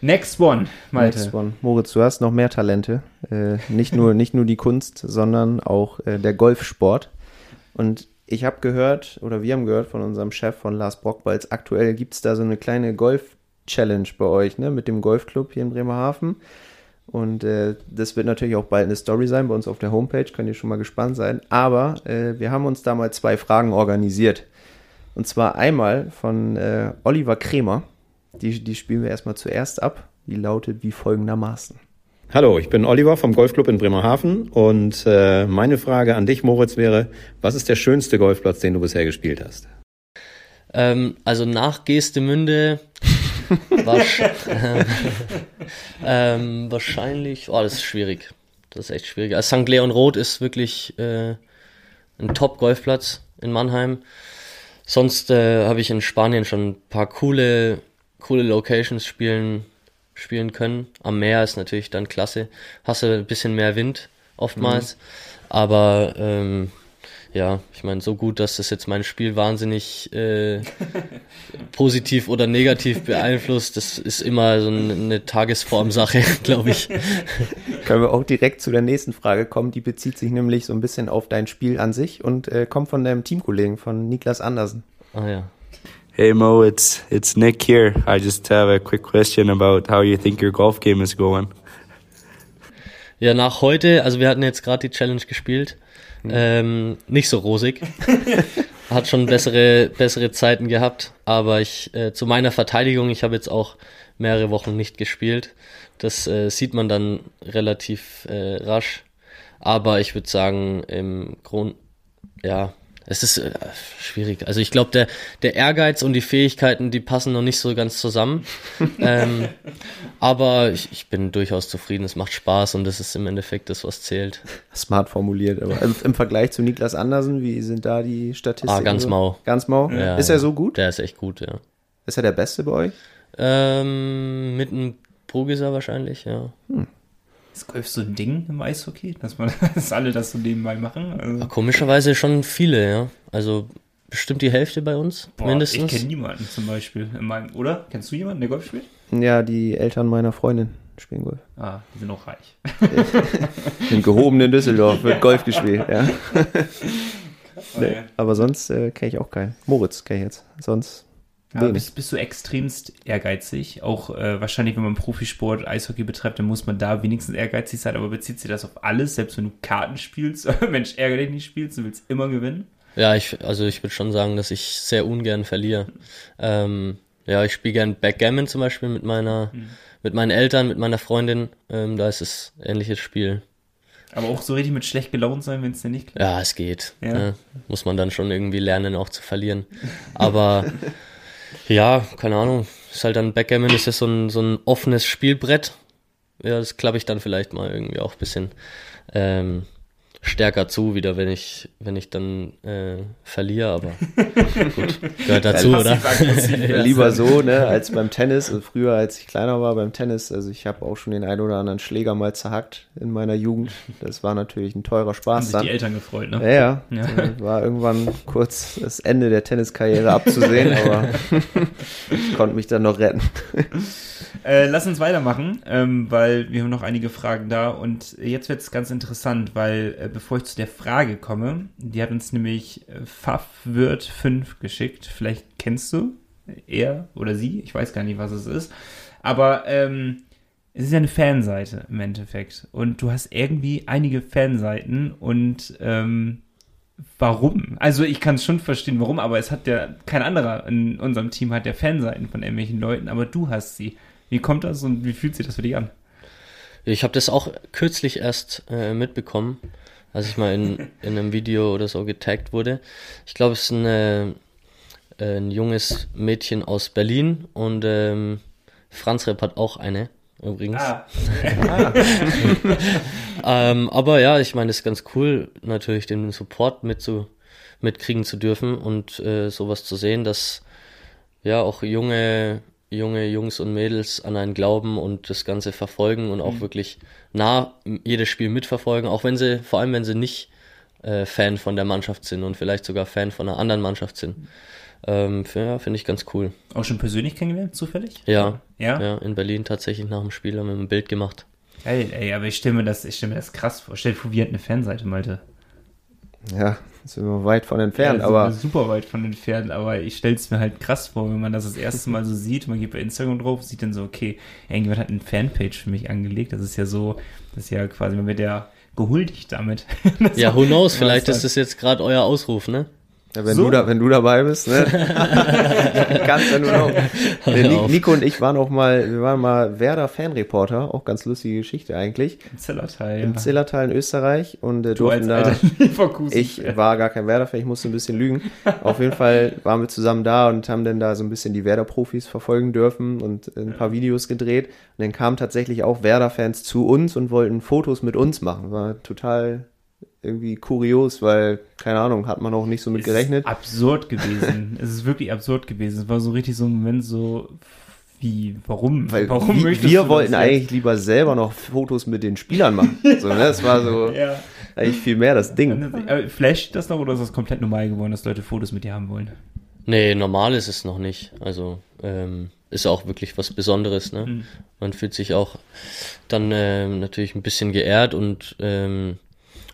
Next one, Malte. Next one. Moritz, du hast noch mehr Talente. Äh, nicht, nur, nicht nur die Kunst, sondern auch äh, der Golfsport. Und ich habe gehört, oder wir haben gehört von unserem Chef von Lars Brockbalz, aktuell gibt es da so eine kleine Golf-Challenge bei euch, ne, mit dem Golfclub hier in Bremerhaven. Und äh, das wird natürlich auch bald eine Story sein bei uns auf der Homepage, könnt ihr schon mal gespannt sein. Aber äh, wir haben uns da mal zwei Fragen organisiert. Und zwar einmal von äh, Oliver Kremer. Die, die spielen wir erstmal zuerst ab. Die lautet wie folgendermaßen. Hallo, ich bin Oliver vom Golfclub in Bremerhaven und äh, meine Frage an dich, Moritz, wäre, was ist der schönste Golfplatz, den du bisher gespielt hast? Ähm, also nach Geestemünde wasch, äh, ähm, wahrscheinlich, oh, das ist schwierig. Das ist echt schwierig. Also St. Leon Roth ist wirklich äh, ein Top-Golfplatz in Mannheim. Sonst äh, habe ich in Spanien schon ein paar coole, coole Locations spielen, spielen können. Am Meer ist natürlich dann klasse. Hast du ein bisschen mehr Wind oftmals. Mhm. Aber ähm, ja, ich meine, so gut, dass das jetzt mein Spiel wahnsinnig äh, positiv oder negativ beeinflusst, das ist immer so eine Tagesformsache, glaube ich. Können wir auch direkt zu der nächsten Frage kommen, die bezieht sich nämlich so ein bisschen auf dein Spiel an sich und äh, kommt von deinem Teamkollegen, von Niklas Andersen. Ah ja. Hey Mo, it's it's Nick here. I just have a quick question about how you think your golf game is going. Ja, nach heute, also wir hatten jetzt gerade die Challenge gespielt Mhm. Ähm, nicht so rosig. Hat schon bessere, bessere Zeiten gehabt. Aber ich, äh, zu meiner Verteidigung, ich habe jetzt auch mehrere Wochen nicht gespielt. Das äh, sieht man dann relativ äh, rasch. Aber ich würde sagen, im Grund, ja, es ist äh, schwierig. Also ich glaube, der, der Ehrgeiz und die Fähigkeiten, die passen noch nicht so ganz zusammen. ähm, aber ich, ich bin durchaus zufrieden. Es macht Spaß und das ist im Endeffekt das, was zählt. Smart formuliert. Aber im, im Vergleich zu Niklas Andersen, wie sind da die Statistiken? Ah, ganz mau. Ganz mau? Ja, ist er so gut? Der ist echt gut, ja. Ist er der Beste bei euch? Ähm, mit einem Progeser wahrscheinlich, ja. Hm. Ist Golf so ein Ding im Eishockey, dass man, dass alle das so nebenbei machen? Also Komischerweise schon viele, ja. Also bestimmt die Hälfte bei uns, Boah, mindestens. Ich kenne niemanden zum Beispiel in meinem, oder? Kennst du jemanden, der Golf spielt? Ja, die Eltern meiner Freundin spielen Golf. Ah, die sind auch reich. in gehobenen Düsseldorf wird Golf gespielt, ja. nee, aber sonst äh, kenne ich auch keinen. Moritz kenne ich jetzt. Sonst ja, bist, bist, du extremst ehrgeizig. Auch äh, wahrscheinlich, wenn man Profisport, Eishockey betreibt, dann muss man da wenigstens ehrgeizig sein. Aber bezieht sich das auf alles? Selbst wenn du Karten spielst, Mensch, ärgerlich nicht spielst, du willst immer gewinnen? Ja, ich, also ich würde schon sagen, dass ich sehr ungern verliere. Ähm, ja, ich spiele gern Backgammon zum Beispiel mit meiner, mhm. mit meinen Eltern, mit meiner Freundin. Ähm, da ist es ähnliches Spiel. Aber auch so richtig mit schlecht gelaunt sein, wenn es dir nicht klappt? Ja, es geht. Ja. Ja, muss man dann schon irgendwie lernen, auch zu verlieren. Aber Ja, keine Ahnung. Ist halt dann Backgammon ist ja so ein, so ein offenes Spielbrett. Ja, das klappe ich dann vielleicht mal irgendwie auch ein bisschen ähm, stärker zu, wieder wenn ich, wenn ich dann äh, verliere, aber gut, gehört dazu, oder? ja, lieber so, ne, als beim Tennis. Also früher, als ich kleiner war beim Tennis, also ich habe auch schon den einen oder anderen Schläger mal zerhackt in meiner Jugend. Das war natürlich ein teurer Spaß. Haben sich die Eltern gefreut, ne? Ja, ja. ja. War irgendwann kurz das Ende der Tenniskarriere abzusehen, aber ich konnte mich dann noch retten. Äh, lass uns weitermachen, ähm, weil wir haben noch einige Fragen da und jetzt wird es ganz interessant, weil äh, bevor ich zu der Frage komme, die hat uns nämlich äh, Fafwirt 5 geschickt. Vielleicht kennst du er oder sie, ich weiß gar nicht, was es ist, aber ähm, es ist ja eine Fanseite im Endeffekt und du hast irgendwie einige Fanseiten und ähm, warum? Also ich kann es schon verstehen, warum, aber es hat ja kein anderer in unserem Team hat ja Fanseiten von irgendwelchen Leuten, aber du hast sie. Wie kommt das und wie fühlt sich das für dich an? Ich habe das auch kürzlich erst äh, mitbekommen, als ich mal in, in einem Video oder so getaggt wurde. Ich glaube, es ist eine, äh, ein junges Mädchen aus Berlin und ähm, Franz Repp hat auch eine übrigens. Ah. ähm, aber ja, ich meine, es ist ganz cool, natürlich den Support mit zu, mitkriegen zu dürfen und äh, sowas zu sehen, dass ja auch junge junge Jungs und Mädels an einen glauben und das Ganze verfolgen und auch mhm. wirklich nah jedes Spiel mitverfolgen, auch wenn sie, vor allem wenn sie nicht äh, Fan von der Mannschaft sind und vielleicht sogar Fan von einer anderen Mannschaft sind. Ähm, ja, finde ich ganz cool. Auch schon persönlich kennengelernt, zufällig? Ja. Ja? Ja, in Berlin tatsächlich nach dem Spiel haben wir ein Bild gemacht. Geil, ey, aber ich stelle mir das, ich stelle mir das krass vor. Stell dir vor, wie hat eine Fanseite, Malte. Ja, sind wir weit von entfernt, ja, aber. super weit von entfernt, aber ich stelle es mir halt krass vor, wenn man das das erste Mal so sieht, man geht bei Instagram drauf, sieht dann so, okay, irgendjemand hat eine Fanpage für mich angelegt. Das ist ja so, das ist ja quasi, man wird ja gehuldigt damit. ja, who knows, vielleicht ist das jetzt gerade euer Ausruf, ne? Ja, wenn, So. du da, wenn du dabei bist, ne? Kannst ja nur noch. Nee, Ni- Nico und ich waren auch mal, wir waren mal Werder-Fanreporter, auch ganz lustige Geschichte eigentlich. Im Zillertal. Im ja. Zillertal in Österreich und äh, durften da. Ich war gar kein Werder-Fan, ich musste ein bisschen lügen. Auf jeden Fall waren wir zusammen da und haben dann da so ein bisschen die Werder-Profis verfolgen dürfen und ein paar Videos gedreht. Und dann kamen tatsächlich auch Werder-Fans zu uns und wollten Fotos mit uns machen. War total irgendwie kurios, weil, keine Ahnung, hat man auch nicht so mit gerechnet. Absurd gewesen. es ist wirklich absurd gewesen. Es war so richtig so ein Moment so, wie, warum? Weil warum wir, möchtest wir du wollten jetzt? eigentlich lieber selber noch Fotos mit den Spielern machen. So, ne? Das war so Ja. eigentlich viel mehr das Ding. Äh, Flasht das noch oder ist das komplett normal geworden, dass Leute Fotos mit dir haben wollen? Nee, normal ist es noch nicht. Also ähm, ist auch wirklich was Besonderes. Ne? Mhm. Man fühlt sich auch dann ähm, natürlich ein bisschen geehrt und ähm,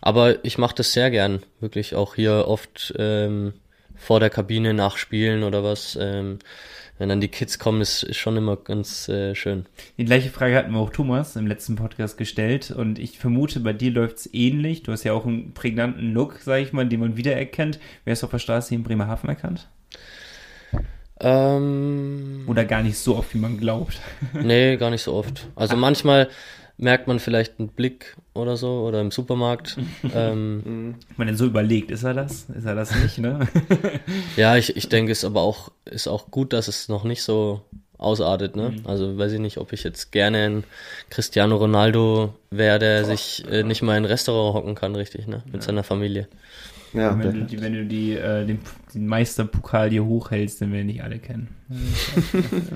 aber ich mache das sehr gern. Wirklich auch hier oft ähm, vor der Kabine nachspielen oder was. Ähm, wenn dann die Kids kommen, ist, ist schon immer ganz äh, schön. Die gleiche Frage hatten wir auch Thomas im letzten Podcast gestellt und ich vermute, bei dir läuft's ähnlich. Du hast ja auch einen prägnanten Look, sag ich mal, den man wiedererkennt. Wärst du auf der Straße hier in Bremerhaven erkannt? Ähm, Oder gar nicht so oft, wie man glaubt? Nee, gar nicht so oft. Also manchmal merkt man vielleicht einen Blick oder so oder im Supermarkt. ähm, Wenn man denn so überlegt, ist er das? Ist er das nicht, ne? ja, ich, ich denke, es ist aber auch, ist auch gut, dass es noch nicht so ausartet. Ne? Also weiß ich nicht, ob ich jetzt gerne ein Cristiano Ronaldo wäre, der sich äh, nicht mal in ein Restaurant hocken kann, richtig, ne? Mit seiner Familie. Ja, wenn du, die, wenn du die, äh, den, den Meisterpokal hier hochhältst, dann werden dich alle kennen.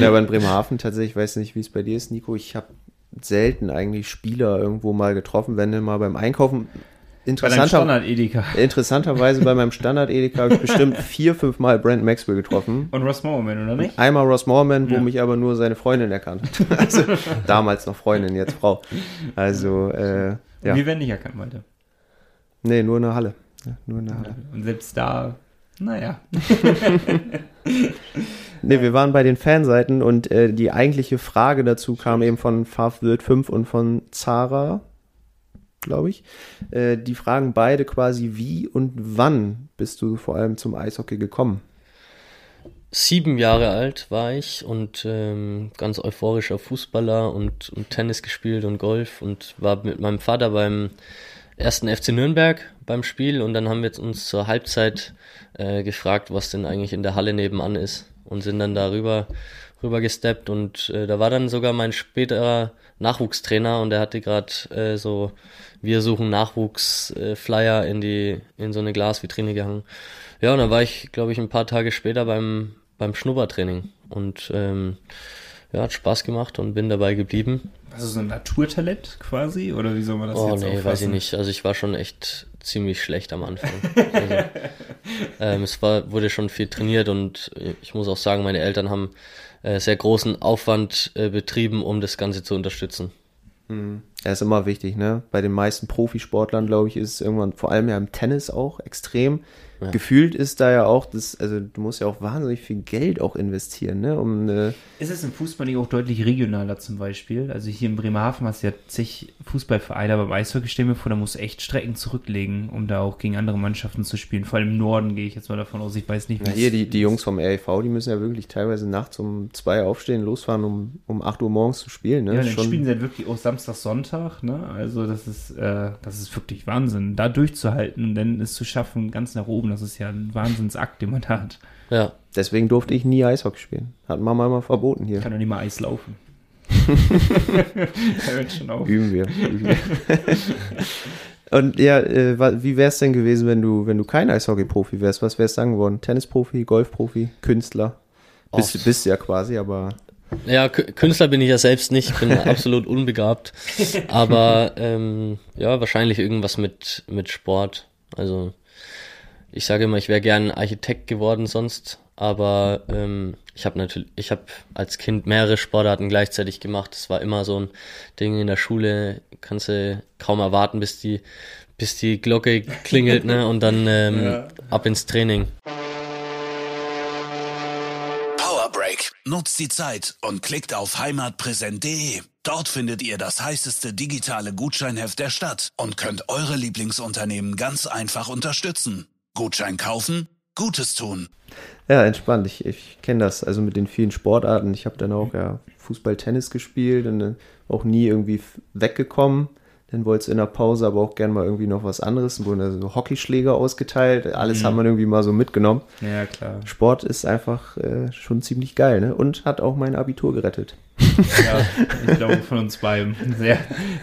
Ja, aber in Bremerhaven tatsächlich, ich weiß nicht, wie es bei dir ist, Nico. Ich habe selten eigentlich Spieler irgendwo mal getroffen, wenn denn mal beim Einkaufen. Bei Interessanter, Standard-Edeka. interessanterweise bei meinem Standard-Edeka habe ich bestimmt vier, fünf Mal Brent Maxwell getroffen. Und Ross Mowerman, oder nicht? Einmal Ross Morman, wo Ja. mich aber nur seine Freundin erkannt hat. Also damals noch Freundin, jetzt Frau. Also, äh, ja. Wir werden nicht erkannt, Malte. Nee, nur in der Halle. Ja, nur in der Halle. Und selbst da, naja. Nee, wir waren bei den Fanseiten und äh, die eigentliche Frage dazu kam eben von Fafwild 5 und von Zara, glaube ich. Äh, die fragen beide quasi, wie und wann bist du vor allem zum Eishockey gekommen? Sieben Jahre alt war ich und ähm, ganz euphorischer Fußballer und, und Tennis gespielt und Golf und war mit meinem Vater beim ersten FC Nürnberg beim Spiel und dann haben wir uns zur Halbzeit äh, gefragt, was denn eigentlich in der Halle nebenan ist und sind dann da rüber, gesteppt und äh, da war dann sogar mein späterer Nachwuchstrainer und der hatte gerade äh, so wir suchen Nachwuchsflyer äh, Flyer in die in so eine Glasvitrine gehangen. Ja, und dann war ich, glaube ich, ein paar Tage später beim beim Schnuppertraining und ähm, ja, hat Spaß gemacht und bin dabei geblieben. Was ist so ein Naturtalent quasi? Oder wie soll man das Oh jetzt nee, auffassen? weiß ich nicht. Also ich war schon echt ziemlich schlecht am Anfang. Also, ähm, es war, wurde schon viel trainiert und ich muss auch sagen, meine Eltern haben äh, sehr großen Aufwand äh, betrieben, um das Ganze zu unterstützen. Ja, ist immer wichtig, ne? Bei den meisten Profisportlern, glaube ich, ist es irgendwann, vor allem ja im Tennis auch, extrem. Ja. Gefühlt ist da ja auch, das, also du musst ja auch wahnsinnig viel Geld auch investieren, ne? Um eine, Ist es im Fußball nicht auch deutlich regionaler zum Beispiel? Also hier in Bremerhaven hast du ja zig Fußballvereine, aber beim Eishockey stehen wir vor, da musst du echt Strecken zurücklegen, um da auch gegen andere Mannschaften zu spielen. Vor allem im Norden gehe ich jetzt mal davon aus. Ich weiß nicht, es- hier, die, die Jungs vom REV, die müssen ja wirklich teilweise nachts um zwei aufstehen, losfahren, um, um 8 Uhr morgens zu spielen. Ne? Ja, dann schon, spielen sie halt wirklich auch Samstag, Sonntag, ne? Also das ist, äh, das ist wirklich Wahnsinn. Da durchzuhalten und dann es zu schaffen, ganz nach oben, das ist ja ein Wahnsinnsakt, den man da hat. Ja, deswegen durfte ich nie Eishockey spielen. Hat Mama immer verboten hier. Kann doch nicht mal Eis laufen. da hört schon auf. Üben wir. Üben wir. Und ja, äh, wie wär's denn gewesen, wenn du, wenn du kein Eishockey-Profi wärst? Was wär's dann geworden? Tennisprofi, Golfprofi, Künstler? Bist, Oh. bist ja quasi, aber Ja, Kü- Künstler bin ich ja selbst nicht, bin absolut unbegabt. Aber ähm, ja, wahrscheinlich irgendwas mit, mit Sport. Also ich sage immer, ich wäre gern Architekt geworden sonst, aber ähm, ich habe natürlich, ich habe als Kind mehrere Sportarten gleichzeitig gemacht. Das war immer so ein Ding in der Schule, kannst du kaum erwarten, bis die, bis die Glocke klingelt, ne? Und dann ähm, ab ins Training. Nutzt die Zeit und klickt auf heimatpräsent.de. Dort findet ihr das heißeste digitale Gutscheinheft der Stadt und könnt eure Lieblingsunternehmen ganz einfach unterstützen. Gutschein kaufen, Gutes tun. Ja, entspannt. Ich, ich kenne das. Also mit den vielen Sportarten. Ich habe dann auch ja, Fußball, Tennis gespielt und äh, auch nie irgendwie weggekommen. Dann wollte es in der Pause aber auch gerne mal irgendwie noch was anderes. Wurden da so Hockeyschläger ausgeteilt. Alles hat man irgendwie mal so mitgenommen. Ja, klar. Sport ist einfach äh, schon ziemlich geil, ne? Und hat auch mein Abitur gerettet. Ja, ich glaube von uns beiden. Sehr,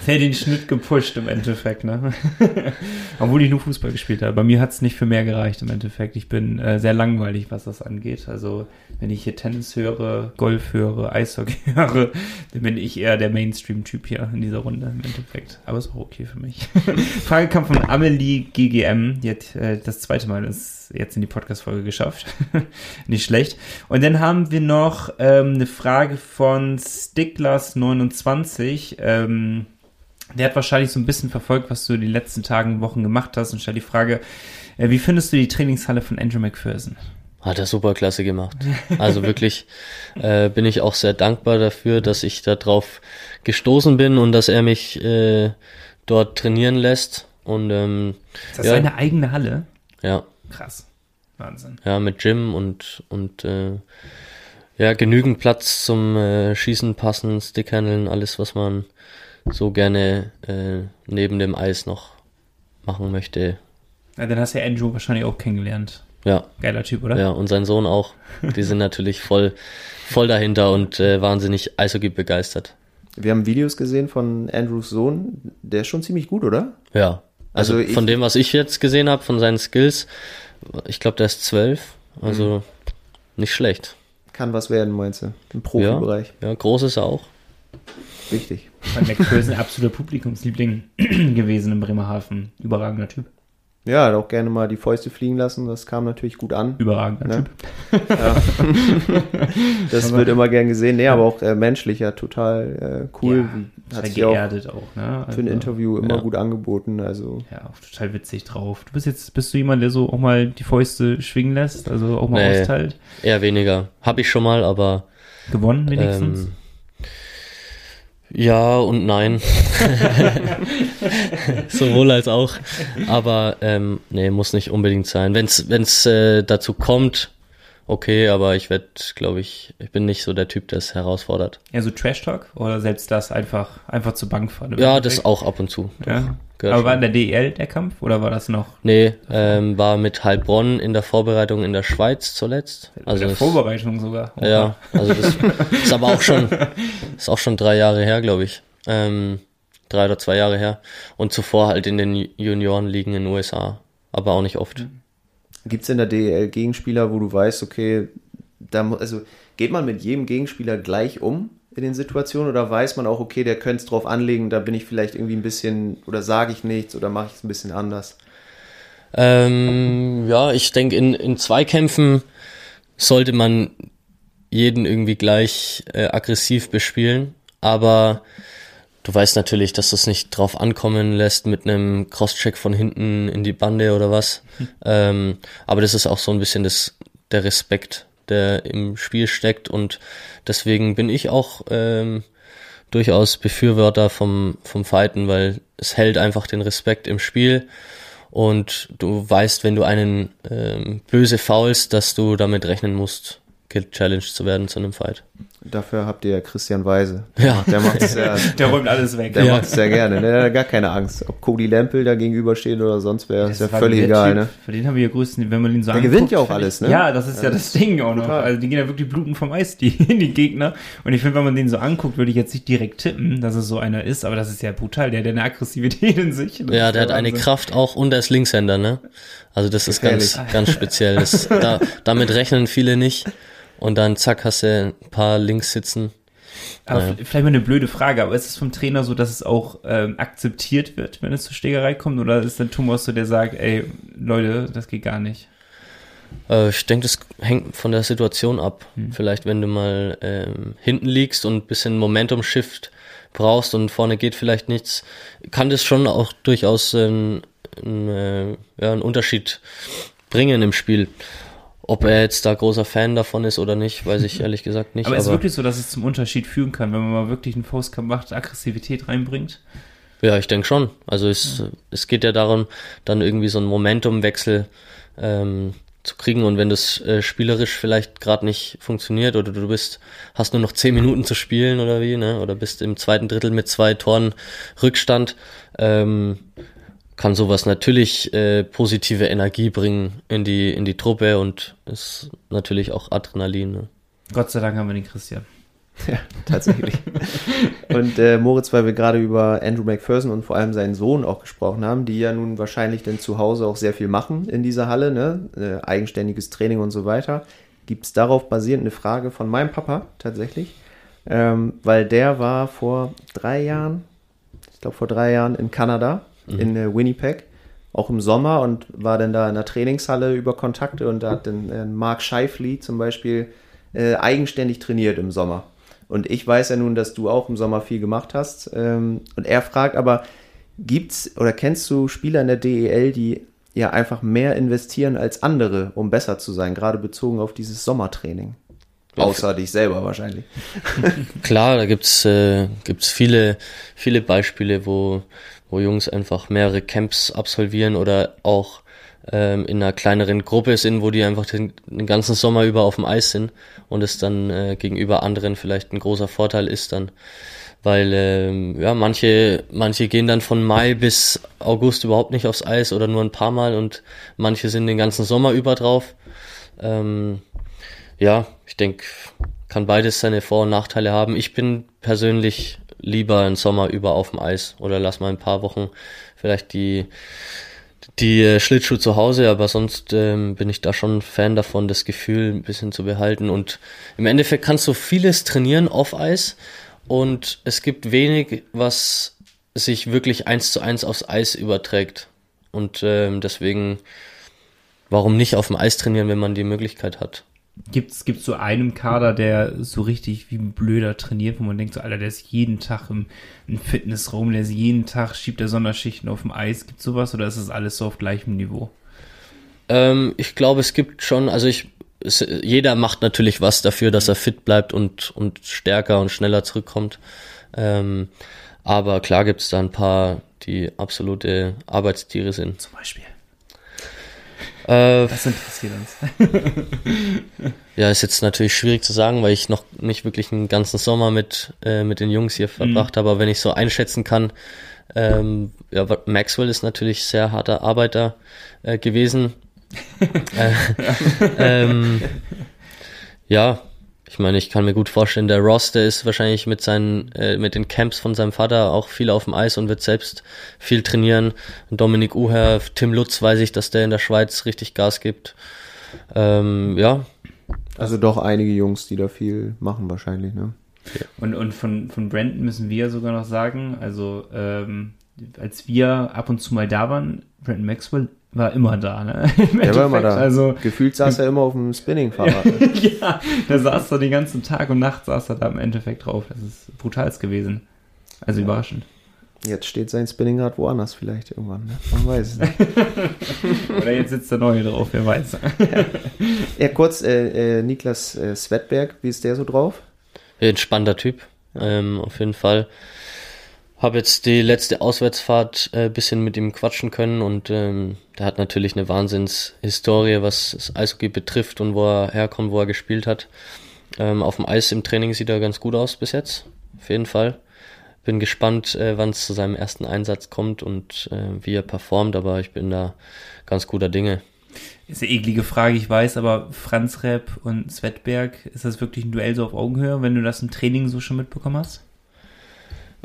sehr den Schnitt gepusht im Endeffekt, ne? Obwohl ich nur Fußball gespielt habe. Bei mir hat es nicht für mehr gereicht im Endeffekt. Ich bin äh, sehr langweilig, was das angeht. Also, wenn ich hier Tennis höre, Golf höre, Eishockey höre, dann bin ich eher der Mainstream-Typ hier in dieser Runde im Endeffekt. Aber ist auch okay für mich. Frage kam von Amelie GGM. Die hat äh, das zweite Mal ist jetzt in die Podcast-Folge geschafft. Nicht schlecht. Und dann haben wir noch ähm, eine Frage von Sticklers29. Ähm, der hat wahrscheinlich so ein bisschen verfolgt, was du die letzten Tagen, Wochen gemacht hast und stellt die Frage, äh, wie findest du die Trainingshalle von Andrew McPherson? Hat er super klasse gemacht. Also wirklich äh, bin ich auch sehr dankbar dafür, dass ich da drauf gestoßen bin und dass er mich äh, dort trainieren lässt. Und ähm, Ist das ja, seine eigene Halle? ja, Krass. Wahnsinn. ja, mit Gym und und äh, ja, genügend Platz zum äh, Schießen, Passen, Stickhandeln, alles, was man so gerne äh, neben dem Eis noch machen möchte. Ja, dann hast du ja Andrew wahrscheinlich auch kennengelernt. Ja, Geiler Typ, oder? ja, und sein Sohn auch. Die sind natürlich voll, voll dahinter und äh, wahnsinnig Eishockey begeistert. Wir haben Videos gesehen von Andrews Sohn. Der ist schon ziemlich gut, oder? Ja. Also, Also ich- von dem, was ich jetzt gesehen habe, von seinen Skills, ich glaube, der ist zwölf. Also nicht schlecht. Kann was werden, meinst du? Im Profibereich. Ja, groß ist er auch. Wichtig. Bei McPherson absoluter Publikumsliebling gewesen in Bremerhaven. Überragender Typ. Ja, hat auch gerne mal die Fäuste fliegen lassen. Das kam natürlich gut an. Überragender Ja. Typ. Das wird immer gern gesehen. Nee, aber auch äh, menschlich ja total äh, cool. Ja, Hat sich auch geerdet auch, ne? für ein Also, Interview immer ja. gut angeboten. Also Ja, auch total witzig drauf. Du bist jetzt, bist du jemand, der so auch mal die Fäuste schwingen lässt, also auch mal Nee. austeilt? Eher weniger. Habe ich schon mal, aber Gewonnen wenigstens? ähm, ja und nein. Sowohl als auch. Aber ähm, nee, muss nicht unbedingt sein. Wenn es äh, dazu kommt, okay, aber ich werde, glaube ich, ich bin nicht so der Typ, der es herausfordert. Ja, so Trash Talk oder selbst das einfach, einfach zur Bank fahren? Ja, das auch ab und zu. Ja. Aber war in der DEL der Kampf oder war das noch Nee, ähm, war mit Heilbronn in der Vorbereitung in der Schweiz zuletzt. in Also der es- Vorbereitung sogar? Ja, also das ist aber auch schon, ist auch schon drei Jahre her, glaube ich. Ähm, drei oder zwei Jahre her. Und zuvor halt in den Juniorenligen in den USA. Aber auch nicht oft. Gibt es in der DEL Gegenspieler, wo du weißt, okay, da, mu- also geht man mit jedem Gegenspieler gleich um in den Situationen oder weiß man auch, okay, der könnte es drauf anlegen, da bin ich vielleicht irgendwie ein bisschen oder sage ich nichts oder mache ich es ein bisschen anders. Ähm, ja, ich denke, in, in Zweikämpfen sollte man jeden irgendwie gleich äh, aggressiv bespielen. Aber du weißt natürlich, dass das nicht drauf ankommen lässt mit einem Crosscheck von hinten in die Bande oder was. Ähm, aber das ist auch so ein bisschen das, der Respekt, der im Spiel steckt. Und deswegen bin ich auch ähm, durchaus Befürworter vom, vom Fighten, weil es hält einfach den Respekt im Spiel. Und du weißt, wenn du einen ähm, böse faulst, dass du damit rechnen musst, gechallenged zu werden zu einem Fight. Dafür habt ihr ja Christian Weise. Ja. Der macht es ja, Der räumt alles weg. der Ja. macht's sehr gerne. Der hat gar keine Angst. Ob Cody Lempel da gegenübersteht oder sonst wer, ist ja völlig egal, Typ, ne? Für den haben wir ja größten, wenn man ihn so Der anguckt, gewinnt ja auch alles, ne? Ja, das ist ja das Ding auch noch. Total. Also die gehen ja wirklich bluten vom Eis, die, die Gegner. Und ich finde, wenn man den so anguckt, würde ich jetzt nicht direkt tippen, dass es so einer ist, aber das ist ja brutal. Der hat ja eine Aggressivität in sich. Das Ja, der hat eine Wahnsinn. Kraft auch und er ist Linkshänder, ne? Also das ist ganz, ganz speziell. Das, da, damit rechnen viele nicht. Und dann zack, hast du ein paar links sitzen. Aber Ja. f- vielleicht mal eine blöde Frage, aber ist es vom Trainer so, dass es auch ähm, akzeptiert wird, wenn es zur Schlägerei kommt? Oder ist dann Thomas so, der sagt, ey, Leute, das geht gar nicht? Äh, ich denke, das hängt von der Situation ab. Vielleicht, wenn du mal ähm, hinten liegst und ein bisschen Momentum-Shift brauchst und vorne geht vielleicht nichts, kann das schon auch durchaus ähm, ein, äh, ja, einen Unterschied bringen im Spiel. Ob er jetzt da großer Fan davon ist oder nicht, weiß ich ehrlich gesagt nicht. Aber, Aber, ist es wirklich so, dass es zum Unterschied führen kann, wenn man mal wirklich einen Faustkampf macht, Aggressivität reinbringt? ja, ich denke schon. Also es, es geht ja darum, dann irgendwie so einen Momentumwechsel ähm, zu kriegen. Und wenn das äh, spielerisch vielleicht gerade nicht funktioniert oder du bist, hast nur noch zehn Minuten zu spielen oder wie, ne? Oder bist im zweiten Drittel mit zwei Toren Rückstand, ähm, kann sowas natürlich äh, positive Energie bringen in die in die Truppe und ist natürlich auch Adrenalin. Ne? Gott sei Dank haben wir den Christian. Ja, tatsächlich. und äh, Moritz, weil wir gerade über Andrew McPherson und vor allem seinen Sohn auch gesprochen haben, die ja nun wahrscheinlich dann zu Hause auch sehr viel machen in dieser Halle, ne? Äh, eigenständiges Training und so weiter. Gibt es darauf basierend eine Frage von meinem Papa tatsächlich, ähm, weil der war vor drei Jahren, ich glaube vor drei Jahren in Kanada, mhm. in äh, Winnipeg, auch im Sommer und war dann da in der Trainingshalle über Kontakte und da hat dann äh, Mark Scheifli zum Beispiel äh, eigenständig trainiert im Sommer. Und ich weiß ja nun, dass du auch im Sommer viel gemacht hast. Ähm, und er fragt aber, gibt's oder kennst du Spieler in der DEL, die ja einfach mehr investieren als andere, um besser zu sein, gerade bezogen auf dieses Sommertraining? Außer dich selber wahrscheinlich. Klar, da gibt's äh, gibt's viele viele Beispiele, wo wo Jungs einfach mehrere Camps absolvieren oder auch ähm, in einer kleineren Gruppe sind, wo die einfach den, den, ganzen Sommer über auf dem Eis sind und es dann äh, gegenüber anderen vielleicht ein großer Vorteil ist dann. Weil ähm, ja, manche, manche gehen dann von Mai bis August überhaupt nicht aufs Eis oder nur ein paar Mal und manche sind den ganzen Sommer über drauf. Ähm, ja, ich denke, kann beides seine Vor- und Nachteile haben. Ich bin persönlich lieber einen Sommer über auf dem Eis oder lass mal ein paar Wochen vielleicht die die äh, Schlittschuhe zu Hause, aber sonst ähm, bin ich da schon Fan davon, das Gefühl ein bisschen zu behalten. Und im Endeffekt kannst du vieles trainieren auf Eis und es gibt wenig, was sich wirklich eins zu eins aufs Eis überträgt. Und ähm, deswegen, warum nicht auf dem Eis trainieren, wenn man die Möglichkeit hat? Gibt es so einen Kader, der so richtig wie ein Blöder trainiert, wo man denkt, so, Alter, der ist jeden Tag im, im Fitnessraum, der ist jeden Tag, schiebt der Sonderschichten auf dem Eis. Gibt sowas oder ist das alles so auf gleichem Niveau? Ähm, ich glaube, es gibt schon, also ich, es, jeder macht natürlich was dafür, dass er fit bleibt und, und stärker und schneller zurückkommt. Ähm, aber klar gibt es da ein paar, die absolute Arbeitstiere sind. Zum Beispiel. Äh, das interessiert uns. ja, ist jetzt natürlich schwierig zu sagen, weil ich noch nicht wirklich einen ganzen Sommer mit, äh, mit den Jungs hier verbracht mhm. habe. Aber wenn ich so einschätzen kann, ähm, ja, Maxwell ist natürlich sehr harter Arbeiter äh, gewesen. äh, ähm, ja, ich meine, ich kann mir gut vorstellen, der Ross, der ist wahrscheinlich mit seinen, äh, mit den Camps von seinem Vater auch viel auf dem Eis und wird selbst viel trainieren. Dominik Uher, Tim Lutz weiß ich, dass der in der Schweiz richtig Gas gibt. Ähm, ja. Also doch einige Jungs, die da viel machen wahrscheinlich, ne? Und, und von, von Brandon müssen wir sogar noch sagen, also ähm, als wir ab und zu mal da waren, Brandon Maxwell war immer da, ne? Der war immer da. Also, Gefühlt saß er immer auf dem Spinning-Fahrrad. ja, der saß da den ganzen Tag und Nacht saß er da im Endeffekt drauf. Das ist brutal gewesen. Also ja. überraschend. Jetzt steht sein Spinningrad woanders vielleicht irgendwann, ne? Man weiß es nicht. Oder jetzt sitzt der Neue drauf, wer weiß. ja. ja, kurz, äh, äh, Niklas äh, Svetberg, wie ist der so drauf? Entspannter Typ, ähm, auf jeden Fall habe jetzt die letzte Auswärtsfahrt äh, bisschen mit ihm quatschen können und ähm, der hat natürlich eine Wahnsinnshistorie, was das Eishockey betrifft und wo er herkommt, wo er gespielt hat. Ähm, auf dem Eis im Training sieht er ganz gut aus bis jetzt, auf jeden Fall. Bin gespannt, äh, wann es zu seinem ersten Einsatz kommt und äh, wie er performt, aber ich bin da ganz guter Dinge. Ist eine eklige Frage, ich weiß, aber Franz Repp und Svetberg, ist das wirklich ein Duell so auf Augenhöhe, wenn du das im Training so schon mitbekommen hast?